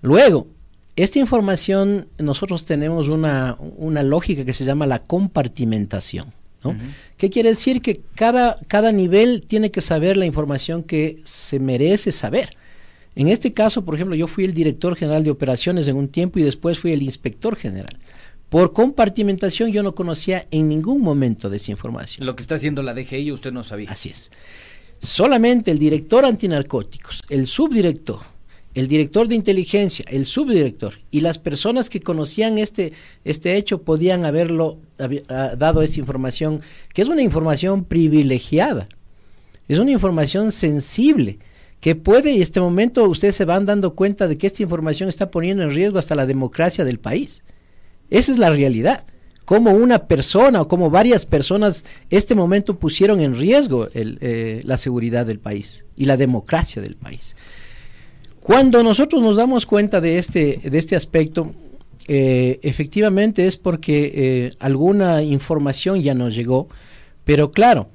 Luego, esta información, nosotros tenemos una, lógica que se llama la compartimentación. ¿No? ¿Qué quiere decir? Que cada, cada nivel tiene que saber la información que se merece saber. En este caso, por ejemplo, yo fui el director general de operaciones en un tiempo y después fui el inspector general. Por compartimentación yo no conocía en ningún momento de esa información. Lo que está haciendo la DGI usted no sabía. Así es. Solamente el director antinarcóticos, el subdirector, el director de inteligencia, el subdirector y las personas que conocían este, este hecho podían haberlo ah, dado esa información, que es una información privilegiada, es una información sensible, que puede, y este momento ustedes se van dando cuenta de que esta información está poniendo en riesgo hasta la democracia del país. Esa es la realidad. Como una persona o como varias personas este momento pusieron en riesgo eh, la seguridad del país y la democracia del país. Cuando nosotros nos damos cuenta de este, de este aspecto, eh, efectivamente es porque eh, alguna información ya nos llegó, pero claro,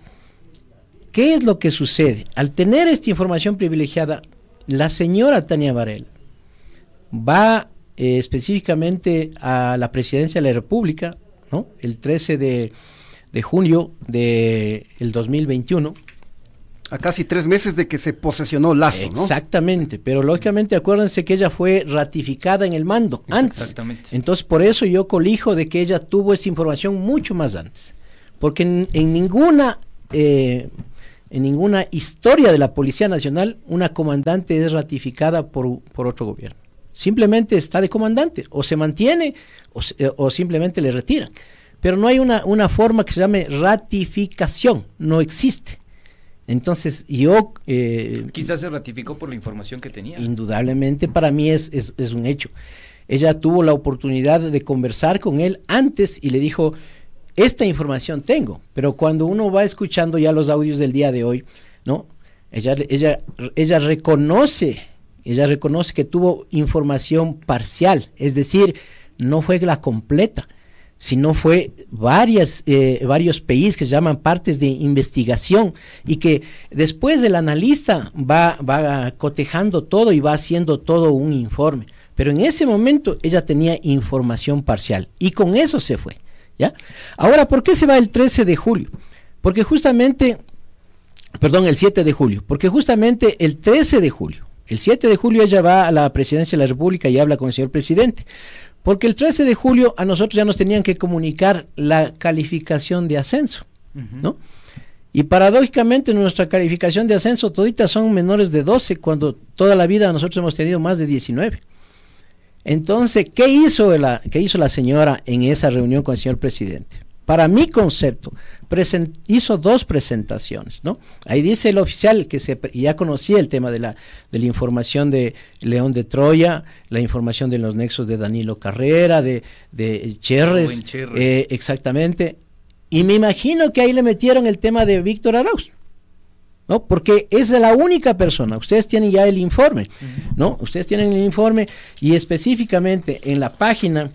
¿qué es lo que sucede? Al tener esta información privilegiada, la señora Tania Varela va eh, específicamente a la presidencia de la República, ¿no? el 13 de, de junio del de 2021 a casi tres meses de que se posesionó Lazo, ¿no? Exactamente, pero lógicamente acuérdense que ella fue ratificada en el mando antes. Exactamente. Entonces, por eso yo colijo de que ella tuvo esa información mucho más antes. Porque en, ninguna, eh, en ninguna historia de la Policía Nacional una comandante es ratificada por, por otro gobierno. Simplemente está de comandante, o se mantiene o, se- eh, o simplemente le retiran. Pero no hay una, una forma que se llame ratificación, no existe. Entonces yo... eh, Quizás se ratificó por la información que tenía. Indudablemente para mí es, es, es un hecho. Ella tuvo la oportunidad de conversar con él antes y le dijo, esta información tengo, pero cuando uno va escuchando ya los audios del día de hoy, ¿no? Ella, ella, ella reconoce, ella reconoce que tuvo información parcial, es decir, no fue la completa, sino fue varias, eh, varios países que se llaman partes de investigación y que después el analista va, va cotejando todo y va haciendo todo un informe. Pero en ese momento ella tenía información parcial y con eso se fue. ¿ya? Ahora, ¿por qué se va el 13 de julio? Porque justamente, perdón, el 7 de julio, porque justamente el 13 de julio, el 7 de julio ella va a la presidencia de la República y habla con el señor presidente. Porque el 13 de julio a nosotros ya nos tenían que comunicar la calificación de ascenso, ¿no? Y paradójicamente nuestra calificación de ascenso toditas son menores de 12 cuando toda la vida nosotros hemos tenido más de 19. Entonces, ¿qué hizo la, qué hizo la señora en esa reunión con el señor presidente? Para mi concepto, present- hizo dos presentaciones, ¿no? Ahí dice el oficial que se, ya conocía el tema de la, de la información de León de Troya, la información de los nexos de Danilo Carrera, de, de Cherres, Cherres. eh, exactamente. Y me imagino que ahí le metieron el tema de Víctor Arauz, ¿no? Porque es la única persona. Ustedes tienen ya el informe, ¿no? Ustedes tienen el informe y específicamente en la página,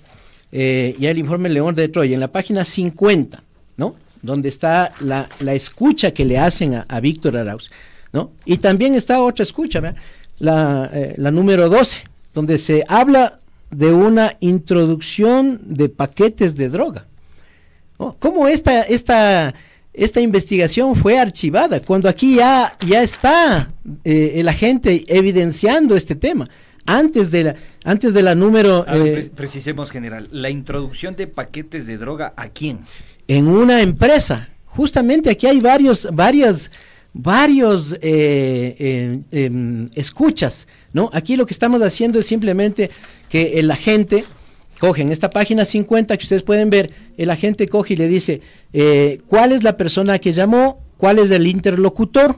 eh, ya el informe León de Troya, en la página 50, ¿no? Donde está la, la escucha que le hacen a, a Víctor Arauz, ¿no? Y también está otra escucha, ¿verdad? La, eh, la número 12, donde se habla de una introducción de paquetes de droga. ¿no? ¿Cómo esta, esta, esta investigación fue archivada? Cuando aquí ya, ya está eh, el agente evidenciando este tema. Antes de la, antes de la número... A ver, eh, pre- precisemos, general. La introducción de paquetes de droga, ¿a quién? en una empresa. Justamente aquí hay varios, varias, varios eh, eh, em, escuchas, ¿no? Aquí lo que estamos haciendo es simplemente que el agente coge en esta página 50 que ustedes pueden ver, el agente coge y le dice eh, cuál es la persona que llamó, cuál es el interlocutor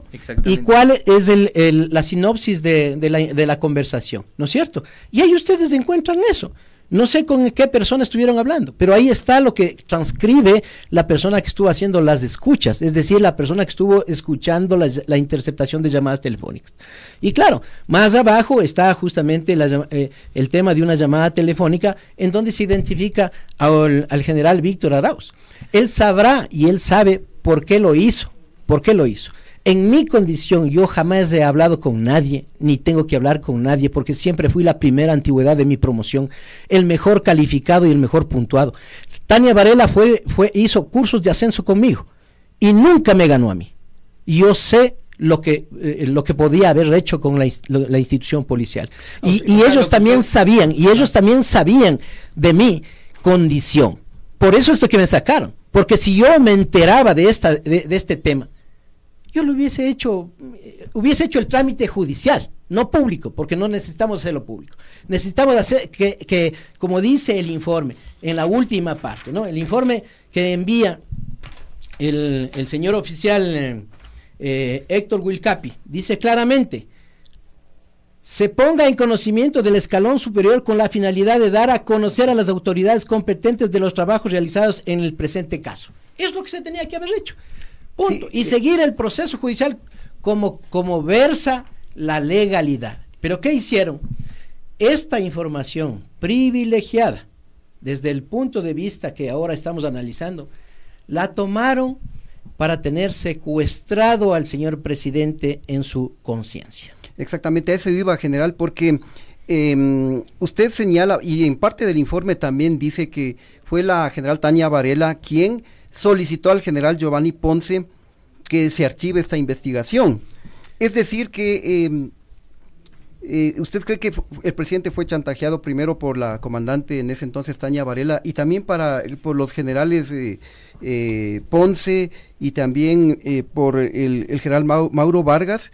y cuál es el, el- la sinopsis de, de la, de la conversación, ¿no es cierto? Y ahí ustedes encuentran eso. No sé con qué persona estuvieron hablando, pero ahí está lo que transcribe la persona que estuvo haciendo las escuchas, es decir, la persona que estuvo escuchando la, la interceptación de llamadas telefónicas. Y claro, más abajo está justamente la eh, el tema de una llamada telefónica en donde se identifica al, al general Víctor Arauz. Él sabrá y él sabe por qué lo hizo, por qué lo hizo. En mi condición yo jamás he hablado con nadie, ni tengo que hablar con nadie, porque siempre fui la primera antigüedad de mi promoción, el mejor calificado y el mejor puntuado. Tania Varela fue, fue, hizo cursos de ascenso conmigo y nunca me ganó a mí. Yo sé lo que, eh, lo que podía haber hecho con la, la institución policial. Y, y ellos también sabían, y ellos también sabían de mi condición. Por eso es lo que me sacaron. Porque si yo me enteraba de, esta, de, de este tema, yo lo hubiese hecho, eh, hubiese hecho el trámite judicial, no público, porque no necesitamos hacerlo público. Necesitamos hacer que, como dice el informe, en la última parte, ¿no? El informe que envía el, el señor oficial eh, eh, Héctor Wilcapi, dice claramente, se ponga en conocimiento del escalón superior con la finalidad de dar a conocer a las autoridades competentes de los trabajos realizados en el presente caso. Es lo que se tenía que haber hecho. Punto. y seguir el proceso judicial como, como versa la legalidad. Pero ¿qué hicieron? Esta información privilegiada, desde el punto de vista que ahora estamos analizando, la tomaron para tener secuestrado al señor presidente en su conciencia. Exactamente, a eso iba, general, porque eh, usted señala, y en parte del informe también dice que fue la general Tania Varela quien solicitó al general Giovanni Ponce que se archive esta investigación. Es decir, que eh, Eh, ¿Usted cree que el presidente fue chantajeado primero por la comandante en ese entonces, Tania Varela, y también para, por los generales eh, Ponce y también por el, general Mauro Vargas,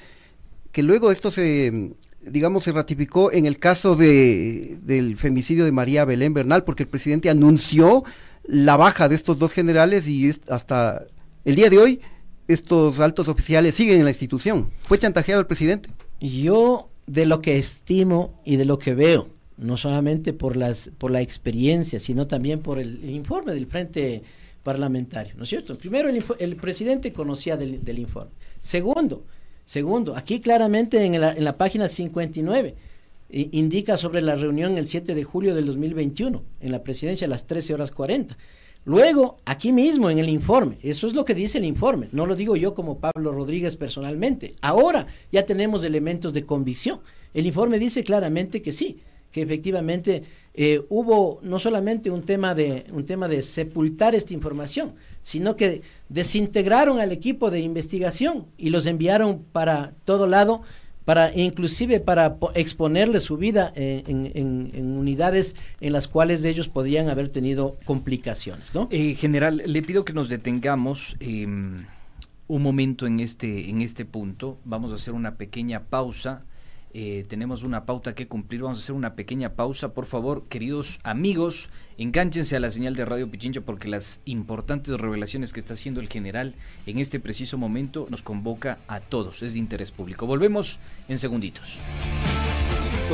que luego esto se, digamos, se ratificó en el caso de, del femicidio de María Belén Bernal, porque el presidente anunció la baja de estos dos generales y hasta el día de hoy estos altos oficiales siguen en la institución. ¿Fue chantajeado el presidente? Yo de lo que estimo y de lo que veo, no solamente por, las, por la experiencia, sino también por el, informe del Frente Parlamentario, ¿no es cierto? Primero, el, presidente conocía del, informe. Segundo, segundo, aquí claramente en la, en la página 59 indica sobre la reunión el 7 de julio del 2021 en la presidencia a las 13 horas 40. Luego, aquí mismo en el informe, eso es lo que dice el informe, no lo digo yo como Pablo Rodríguez personalmente. Ahora ya tenemos elementos de convicción. El informe dice claramente que sí, que efectivamente eh, hubo no solamente un tema, de, un tema de sepultar esta información, sino que desintegraron al equipo de investigación y los enviaron para todo lado para inclusive para exponerle su vida en, unidades en las cuales ellos podrían haber tenido complicaciones, ¿no? Eh, general, le pido que nos detengamos em, un momento en este en este punto. Vamos a hacer una pequeña pausa. Eh, tenemos una pauta que cumplir. Vamos a hacer una pequeña pausa. Por favor, queridos amigos, Encánchense a la señal de Radio Pichincha porque las importantes revelaciones que está haciendo el general en este preciso momento nos convoca a todos. Es de interés público. Volvemos en segunditos.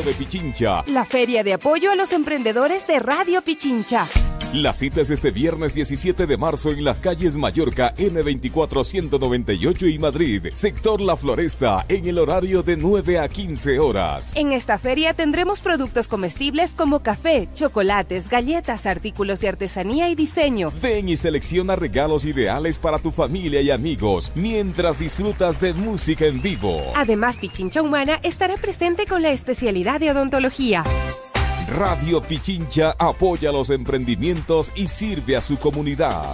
de Pichincha. La feria de apoyo a los emprendedores de Radio Pichincha. La cita es este viernes 17 de marzo en las calles Mallorca N24 198 y Madrid, sector La Floresta, en el horario de 9 a 15 horas. En esta feria tendremos productos comestibles como café, chocolates, galletas, artículos de artesanía y diseño. Ven y selecciona regalos ideales para tu familia y amigos mientras disfrutas de música en vivo. Además, Pichincha Humana estará presente con la especialidad de odontología. Radio Pichincha apoya los emprendimientos y sirve a su comunidad.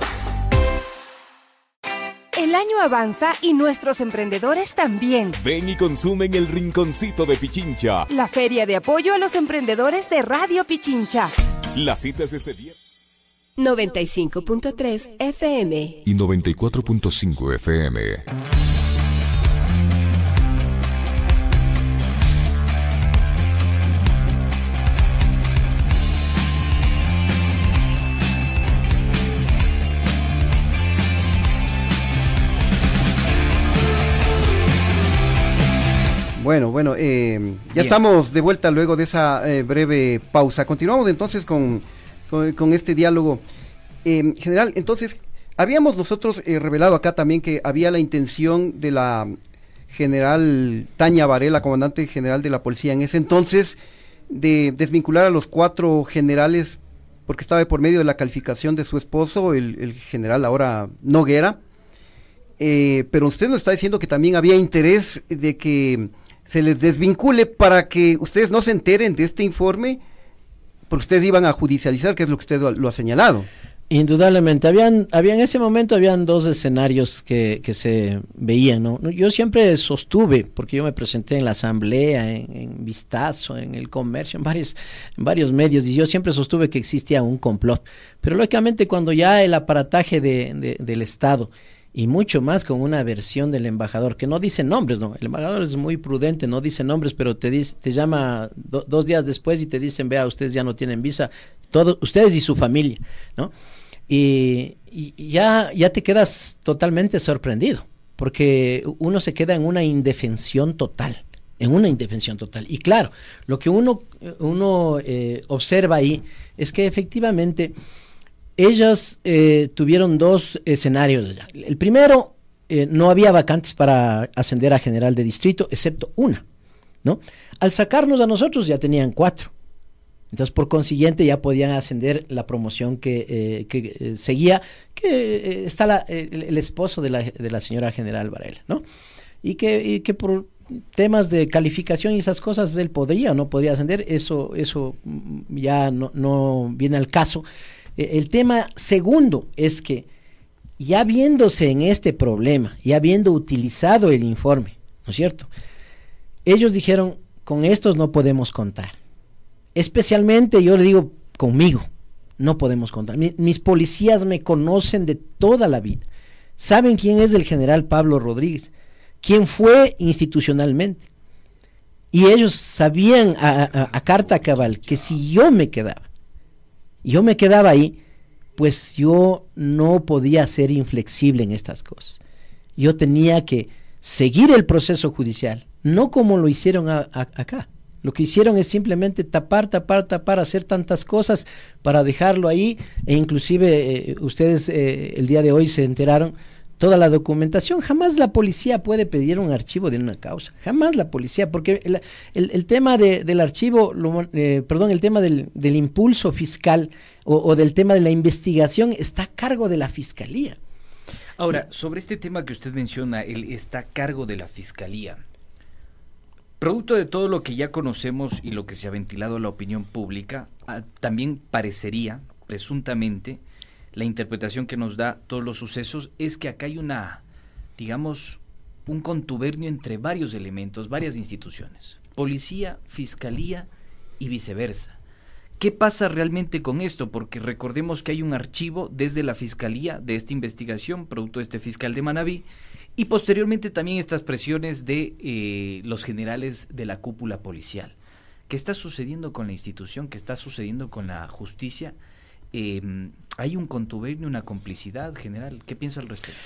El año avanza y nuestros emprendedores también. Ven y consumen el rinconcito de Pichincha. La feria de apoyo a los emprendedores de Radio Pichincha. La cita es este día. 95.3 FM y 94.5 FM. Bueno, bueno, eh, ya estamos de vuelta luego de esa eh, breve pausa. Continuamos entonces con, con, este diálogo. Eh, general, entonces, habíamos nosotros revelado acá también que había la intención de la general Tania Varela, comandante general de la policía en ese entonces, de desvincular a los cuatro generales porque estaba por medio de la calificación de su esposo, el, el general ahora Noguera. pero usted nos está diciendo que también había interés de que se les desvincule para que ustedes no se enteren de este informe, porque ustedes iban a judicializar, que es lo que usted lo ha señalado. Indudablemente, habían, había en ese momento habían dos escenarios que, que se veían, ¿no? Yo siempre sostuve, porque yo me presenté en la asamblea, en, Vistazo, en el comercio, en varios, en varios medios, y yo siempre sostuve que existía un complot. Pero lógicamente cuando ya el aparataje de, del Estado y mucho más con una versión del embajador que no dice nombres, no, el embajador es muy prudente, no dice nombres, pero te dice, te llama dos días después y te dicen, vea, ustedes ya no tienen visa, todos, ustedes y su familia, ¿no? Y, ya, ya te quedas totalmente sorprendido, porque uno se queda en una indefensión total, en una indefensión total. Y claro, lo que uno, uno eh, observa ahí es que efectivamente ellos eh, tuvieron dos escenarios. El primero, eh, no había vacantes para ascender a general de distrito, excepto una, ¿no? Al sacarnos a nosotros ya tenían cuatro. Entonces, por consiguiente, ya podían ascender la promoción que, eh, seguía, que está el, esposo de la, de la, señora general Varela, ¿no? Y que, y que por temas de calificación y esas cosas él podría o no podría ascender, eso, eso mm, ya no, no viene al caso. Eh, el tema segundo es que ya viéndose en este problema, ya habiendo utilizado el informe, ¿no es cierto? Ellos dijeron, con estos no podemos contar. Especialmente, yo le digo, conmigo, no podemos contar. mis policías me conocen de toda la vida. Saben quién es el general Pablo Rodríguez, quién fue institucionalmente. Y ellos sabían a carta cabal que si yo me quedaba, yo me quedaba ahí, pues yo no podía ser inflexible en estas cosas. Yo tenía que seguir el proceso judicial, no como lo hicieron acá. Lo que hicieron es simplemente tapar, tapar, tapar, hacer tantas cosas para dejarlo ahí e inclusive eh, ustedes eh, el día de hoy se enteraron toda la documentación. Jamás la policía puede pedir un archivo de una causa. Jamás la policía, porque el, tema del archivo, eh, perdón, el tema del, impulso fiscal o, del tema de la investigación está a cargo de la fiscalía. Ahora, sobre este tema que usted menciona, el está a cargo de la fiscalía. Producto de todo lo que ya conocemos y lo que se ha ventilado a la opinión pública, ah, también parecería, presuntamente, la interpretación que nos da todos los sucesos es que acá hay una, digamos, un contubernio entre varios elementos, varias instituciones, policía, fiscalía y viceversa. ¿Qué pasa realmente con esto? Porque recordemos que hay un archivo desde la fiscalía de esta investigación, producto de este fiscal de Manabí, y posteriormente también estas presiones de eh, los generales de la cúpula policial. ¿Qué está sucediendo con la institución? ¿Qué está sucediendo con la justicia? Em, ¿Hay un contubernio, una complicidad general? ¿Qué piensa al respecto?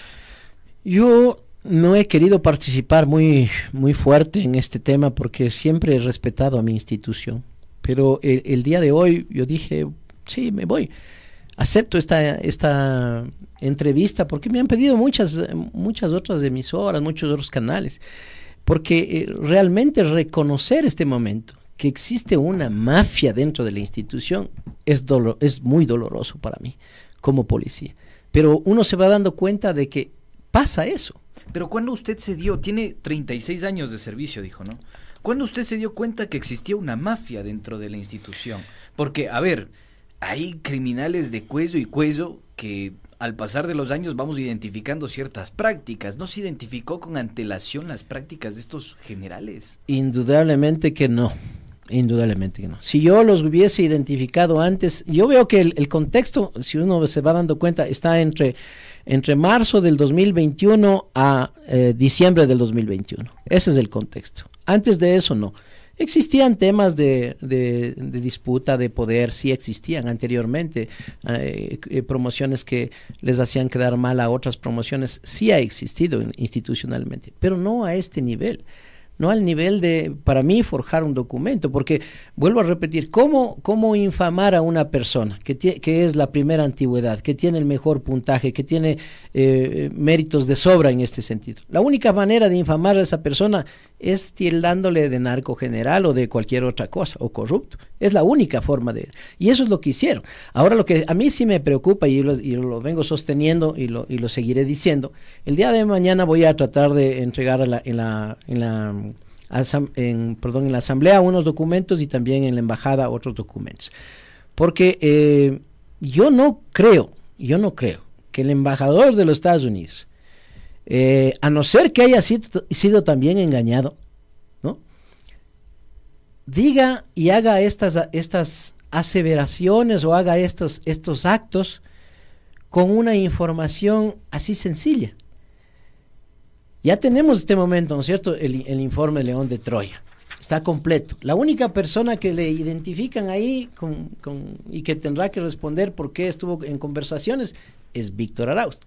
Yo no he querido participar muy, muy fuerte en este tema porque siempre he respetado a mi institución. Pero el día de hoy yo dije, sí, me voy acepto esta, esta entrevista porque me han pedido muchas, muchas otras emisoras, muchos otros canales, porque eh, realmente reconocer este momento, que existe una mafia dentro de la institución, es, es muy doloroso para mí como policía. Pero uno se va dando cuenta de que pasa eso. Pero cuando usted se dio, tiene 36 años de servicio, dijo, ¿no? ¿Cuándo usted se dio cuenta que existía una mafia dentro de la institución? Porque, a ver, hay criminales de cuello y cuello que al pasar de los años vamos identificando ciertas prácticas. ¿No se identificó con antelación las prácticas de estos generales? Indudablemente que no. Indudablemente que no. Si yo los hubiese identificado antes, yo veo que el, contexto, si uno se va dando cuenta, está entre, entre marzo del 2021 a eh, diciembre del 2021. Ese es el contexto. Antes de eso, no. Existían temas de, de, disputa de poder, sí existían anteriormente, eh, eh, promociones que les hacían quedar mal a otras promociones, sí ha existido institucionalmente, pero no a este nivel no al nivel de, para mí, forjar un documento, porque vuelvo a repetir, ¿cómo, cómo infamar a una persona que, que es la primera antigüedad, que tiene el mejor puntaje, que tiene eh, méritos de sobra en este sentido? La única manera de infamar a esa persona es tildándole de narco general o de cualquier otra cosa, o corrupto. Es la única forma de... Y eso es lo que hicieron. Ahora lo que a mí sí me preocupa, y lo, vengo sosteniendo y lo, y lo seguiré diciendo, el día de mañana voy a tratar de entregar en la, en la, en la en, perdón, en la Asamblea unos documentos y también en la Embajada otros documentos. Porque eh, yo no creo, yo no creo que el embajador de los Estados Unidos, eh, a no ser que haya sido, también engañado, ¿no? diga y haga estas, estas aseveraciones o haga estos, estos actos con una información así sencilla. Ya tenemos este momento, ¿no es cierto? El, informe León de Troya. Está completo. La única persona que le identifican ahí y que tendrá que responder por qué estuvo en conversaciones es Víctor Arauz.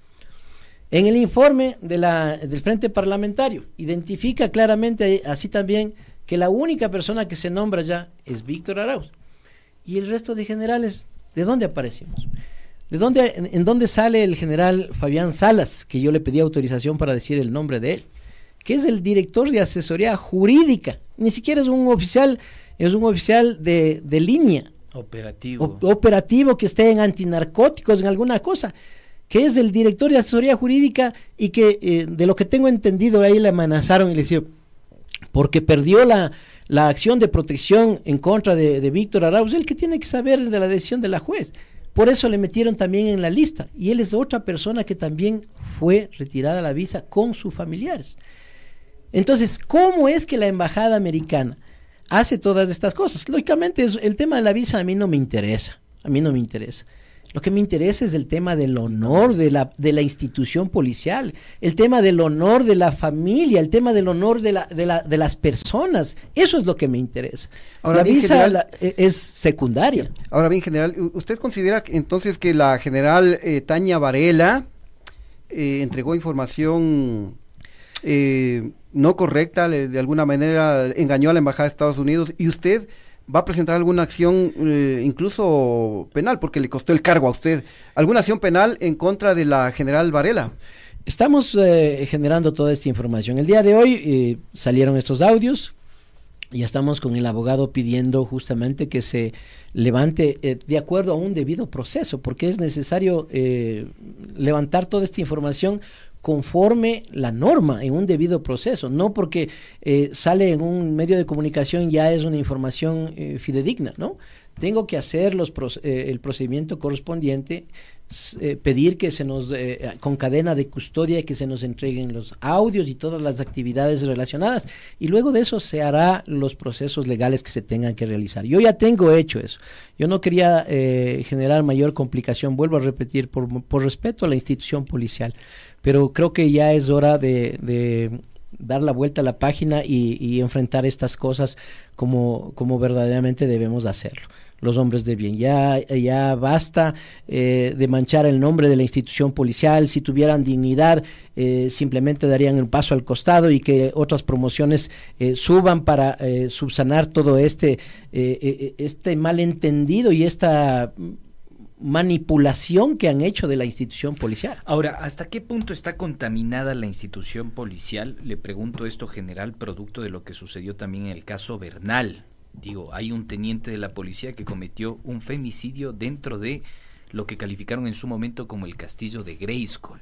En el informe de la, del Frente Parlamentario identifica claramente así también que la única persona que se nombra ya es Víctor Arauz. Y el resto de generales, ¿de dónde aparecimos? ¿De dónde, en, dónde sale el general Fabián Salas, que yo le pedí autorización para decir el nombre de él? Que es el director de asesoría jurídica. Ni siquiera es un oficial, es un oficial de, línea. Operativo. operativo que esté en antinarcóticos, en alguna cosa. Que es el director de asesoría jurídica y que, eh, de lo que tengo entendido, ahí le amenazaron y le dijeron, porque perdió la, la acción de protección en contra de, de Víctor Arauz, el que tiene que saber de la decisión de la juez. Por eso le metieron también en la lista. Y él es otra persona que también fue retirada la visa con sus familiares. Entonces, ¿cómo es que la embajada americana hace todas estas cosas. Lógicamente, el tema de la visa a mí no me interesa, a mí no me interesa. Lo que me interesa es el tema del honor de la, de la institución policial, el tema del honor de la familia, el tema del honor de, la, de, la, de las personas. Eso es lo que me interesa. Ahora, la visa e, es secundaria. Ahora bien, general, ¿usted considera entonces que la general eh, Tania Varela eh, entregó información eh, no correcta, de alguna manera engañó a la Embajada de Estados Unidos y usted va a presentar alguna acción eh, incluso penal porque le costó el cargo a usted, alguna acción penal en contra de la general Varela. Estamos eh, generando toda esta información. El día de hoy eh, salieron estos audios. Ya estamos con el abogado pidiendo justamente que se levante de acuerdo a un debido proceso, porque es necesario levantar toda esta información conforme la norma en un debido proceso, no porque eh, sale en un medio de comunicación ya es una información eh, fidedigna, ¿no? Tengo que hacer los, eh, el procedimiento correspondiente, pedir que se nos, con cadena de custodia, que se nos entreguen los audios y todas las actividades relacionadas, y luego de eso se hará los procesos legales que se tengan que realizar. Yo ya tengo hecho eso. Yo no quería generar mayor complicación, vuelvo a repetir, por, por respeto a la institución policial pero creo que ya es hora de, dar la vuelta a la página y, enfrentar estas cosas como, verdaderamente debemos hacerlo los hombres de bien. Ya, ya basta eh, de manchar el nombre de la institución policial. Si tuvieran dignidad, eh, simplemente darían el paso al costado y que otras promociones eh, suban para subsanar todo este, este malentendido y esta manipulación que han hecho de la institución policial. Ahora, ¿hasta qué punto está contaminada la institución policial? Le pregunto esto general, producto de lo que sucedió también en el caso Bernal. Digo, hay un teniente de la policía que cometió un femicidio dentro de lo que calificaron en su momento como el castillo de Grayskull.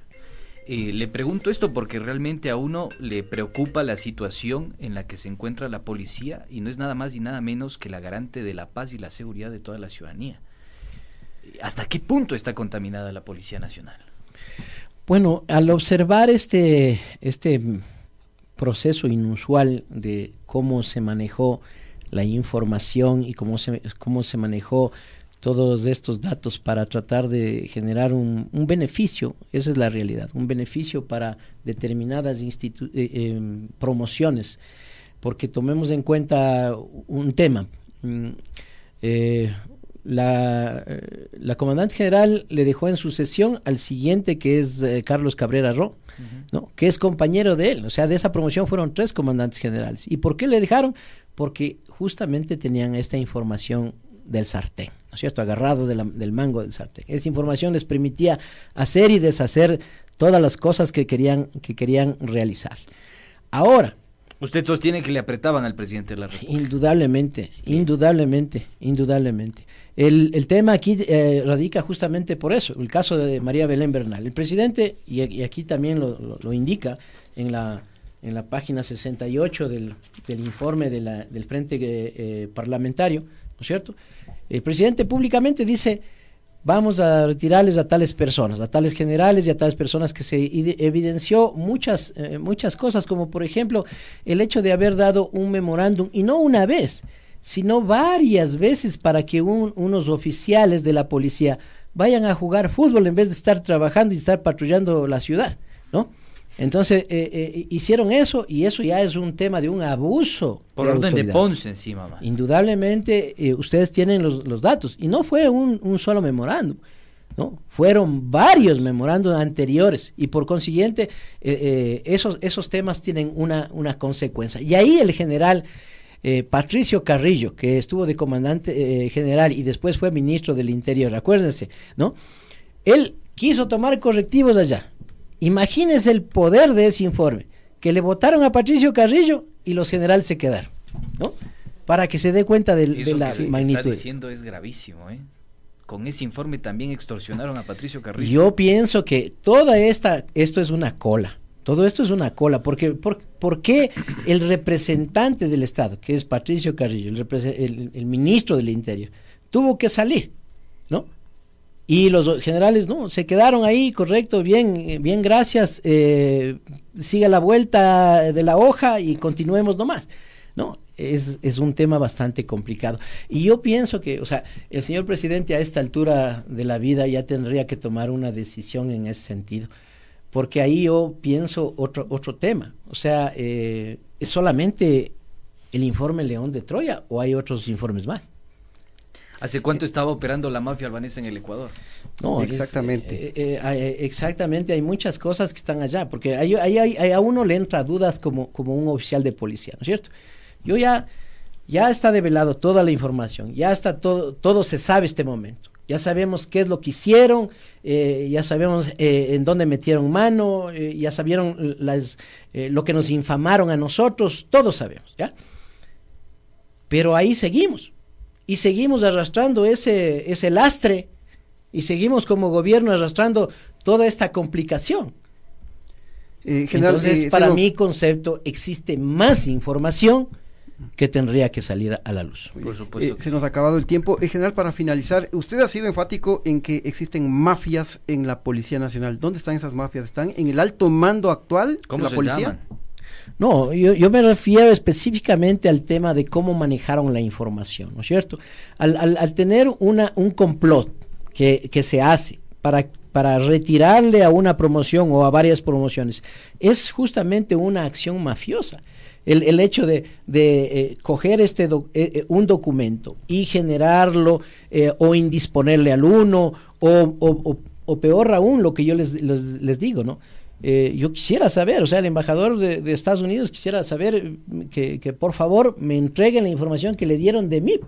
Eh, le pregunto esto porque realmente a uno le preocupa la situación en la que se encuentra la policía y no es nada más y nada menos que la garante de la paz y la seguridad de toda la ciudadanía. ¿Hasta qué punto está contaminada la Policía Nacional? Bueno, al observar este, este proceso inusual de cómo se manejó la información y cómo se, cómo se manejó todos estos datos para tratar de generar un, beneficio, esa es la realidad, un beneficio para determinadas eh, eh, promociones, porque tomemos en cuenta un tema. Mm, eh, la, eh, la, comandante general le dejó en sucesión al siguiente, que es eh, Carlos Cabrera Ro, ¿no? que es compañero de él. O sea, de esa promoción fueron tres comandantes generales. ¿Y por qué le dejaron? Porque justamente tenían esta información del sartén, ¿no es cierto? Agarrado del mango del sartén. Esa información les permitía hacer y deshacer todas las cosas que querían, que querían realizar. Ahora, Usted sostiene que le apretaban al presidente de la República. Indudablemente, indudablemente, indudablemente. El, el tema aquí eh, radica justamente por eso, el caso de María Belén Bernal. El presidente, y, aquí también lo, lo, indica en la, en la página 68 del, del informe de la, del Frente eh, Parlamentario, ¿no es cierto? El presidente públicamente dice, vamos a retirarles a tales personas, a tales generales y a tales personas que se evidenció muchas, eh, muchas cosas, como por ejemplo el hecho de haber dado un memorándum, y no una vez, sino varias veces para que unos oficiales de la policía vayan a jugar fútbol en vez de estar trabajando y estar patrullando la ciudad, ¿no? Entonces eh, eh, hicieron eso y eso ya es un tema de un abuso. Por orden de Ponce encima. Más. Indudablemente eh, ustedes tienen los, los, datos y no fue un, un solo memorándum. ¿no? Fueron varios memorandos anteriores y por consiguiente esos, esos temas tienen una, una consecuencia. Y ahí el general eh, Patricio Carrillo, que estuvo de comandante eh, general y después fue ministro del Interior, acuérdense, ¿no? Él quiso tomar correctivos allá. Imagínense el poder de ese informe, que le votaron a Patricio Carrillo y los generales se quedaron, ¿no? Para que se dé cuenta de, de la que magnitud. Está diciendo es gravísimo, ¿eh? Con ese informe también extorsionaron a Patricio Carrillo. Yo pienso que toda esta, esto es una cola todo esto es una cola, porque por, qué el representante del Estado, que es Patricio Carrillo, el, ministro del Interior, tuvo que salir, ¿no? Y los generales, no, se quedaron ahí, correcto, bien, bien, gracias, eh, siga la vuelta de la hoja y continuemos nomás. No, es, es, un tema bastante complicado. Y yo pienso que, o sea, el señor presidente a esta altura de la vida ya tendría que tomar una decisión en ese sentido. Porque ahí yo pienso otro, otro tema. O sea, eh, ¿es solamente el informe León de Troya o hay otros informes más? ¿Hace cuánto estaba operando la mafia albanesa en el Ecuador? No, exactamente. Eh, eh, exactamente, hay muchas cosas que están allá, porque ahí, a uno le entra dudas como, como un oficial de policía, ¿no es cierto? Yo ya, ya está develado toda la información, ya está todo, todo se sabe este momento. Ya sabemos qué es lo que hicieron, eh, ya sabemos eh, en dónde metieron mano, eh, ya sabieron las, lo que nos infamaron a nosotros, todos sabemos, ¿ya? Pero ahí seguimos, y seguimos arrastrando ese, ese lastre, y seguimos como gobierno arrastrando toda esta complicación. Entonces, para mi concepto, existe más información que tendría que salir a la luz. Por supuesto. Eh, se nos ha acabado el tiempo. En general, para finalizar, usted ha sido enfático en que existen mafias en la Policía Nacional. ¿Dónde están esas mafias? ¿Están en el alto mando actual de la policía? No, yo, me refiero específicamente al tema de cómo manejaron la información, ¿no es cierto? Al, tener una, un complot que, que se hace para, para retirarle a una promoción o a varias promociones, es justamente una acción mafiosa. El, el hecho de, de eh, coger este eh, eh, un documento y generarlo o indisponerle al uno o, o, o, peor aún lo que yo les, les, les digo, ¿no? Eh, yo quisiera saber, o sea, el embajador de, Estados Unidos quisiera saber que, por favor me entreguen la información que le dieron de mí.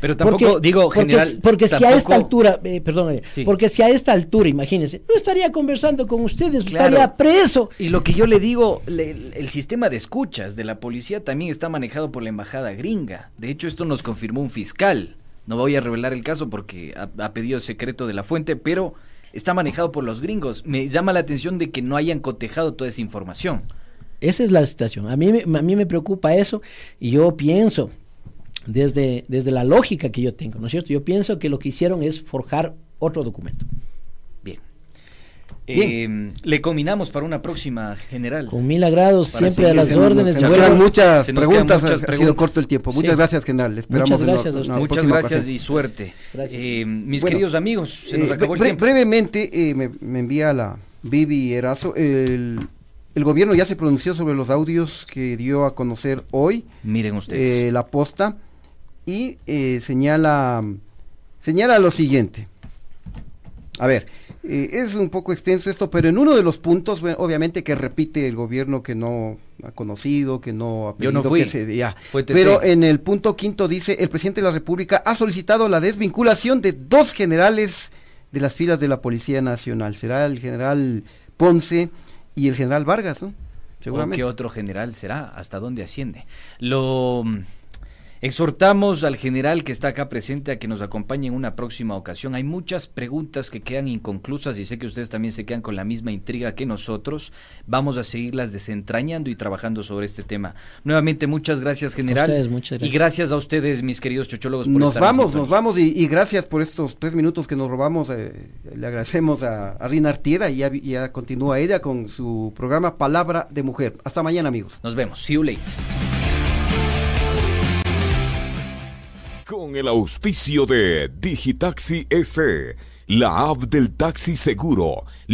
Pero tampoco, digo, general, porque, si a esta altura, eh, perdón, porque si a esta altura, imagínense, no estaría conversando con ustedes, estaría preso. Y lo que yo le digo, el sistema de escuchas de la policía también está manejado por la embajada gringa. De hecho, esto nos confirmó un fiscal. No voy a revelar el caso porque ha pedido secreto de la fuente, pero está manejado por los gringos. Me llama la atención de que no hayan cotejado toda esa información. Esa es la situación. A mí, a mí me preocupa eso y yo pienso, desde, desde la lógica que yo tengo, ¿no es cierto? Yo pienso que lo que hicieron es forjar otro documento. Eh, le combinamos para una próxima general. Con mil agrados, siempre a las órdenes. Se nos muchas preguntas, ha sido corto el tiempo. Muchas gracias, general. esperamos muchas gracias, muchas gracias y suerte. Eh, mis queridos amigos, se nos eh, acabó el tiempo. Brevemente, eh, me, envía la Vivi Erazo. El, el, gobierno ya se pronunció sobre los audios que dio a conocer hoy. Miren ustedes. la posta. Y señala, señala lo siguiente. A ver. Eh, es un poco extenso esto, pero en uno de los puntos, obviamente que repite el gobierno que no ha conocido, que no ha pedido que se ya. Pero en el punto quinto dice, el presidente de la República ha solicitado la desvinculación de dos generales de las filas de la Policía Nacional. Será el general Ponce y el general Vargas, ¿no? Seguramente. ¿O qué otro general será? ¿Hasta dónde asciende? Lo Exhortamos al general que está acá presente a que nos acompañe en una próxima ocasión. Hay muchas preguntas que quedan inconclusas y sé que ustedes también se quedan con la misma intriga que nosotros. Vamos a seguirlas desentrañando y trabajando sobre este tema. Nuevamente, muchas gracias, general. Y gracias a ustedes, mis queridos chochólogos, por nos vamos, nos vamos y, gracias por estos tres minutos que nos robamos. Eh, le agradecemos a, a Rina Artieda y ya continúa ella con su programa Palabra de Mujer. Hasta mañana, amigos. Nos vemos. See you late. Con el auspicio de Digitaxi S, la app del taxi seguro.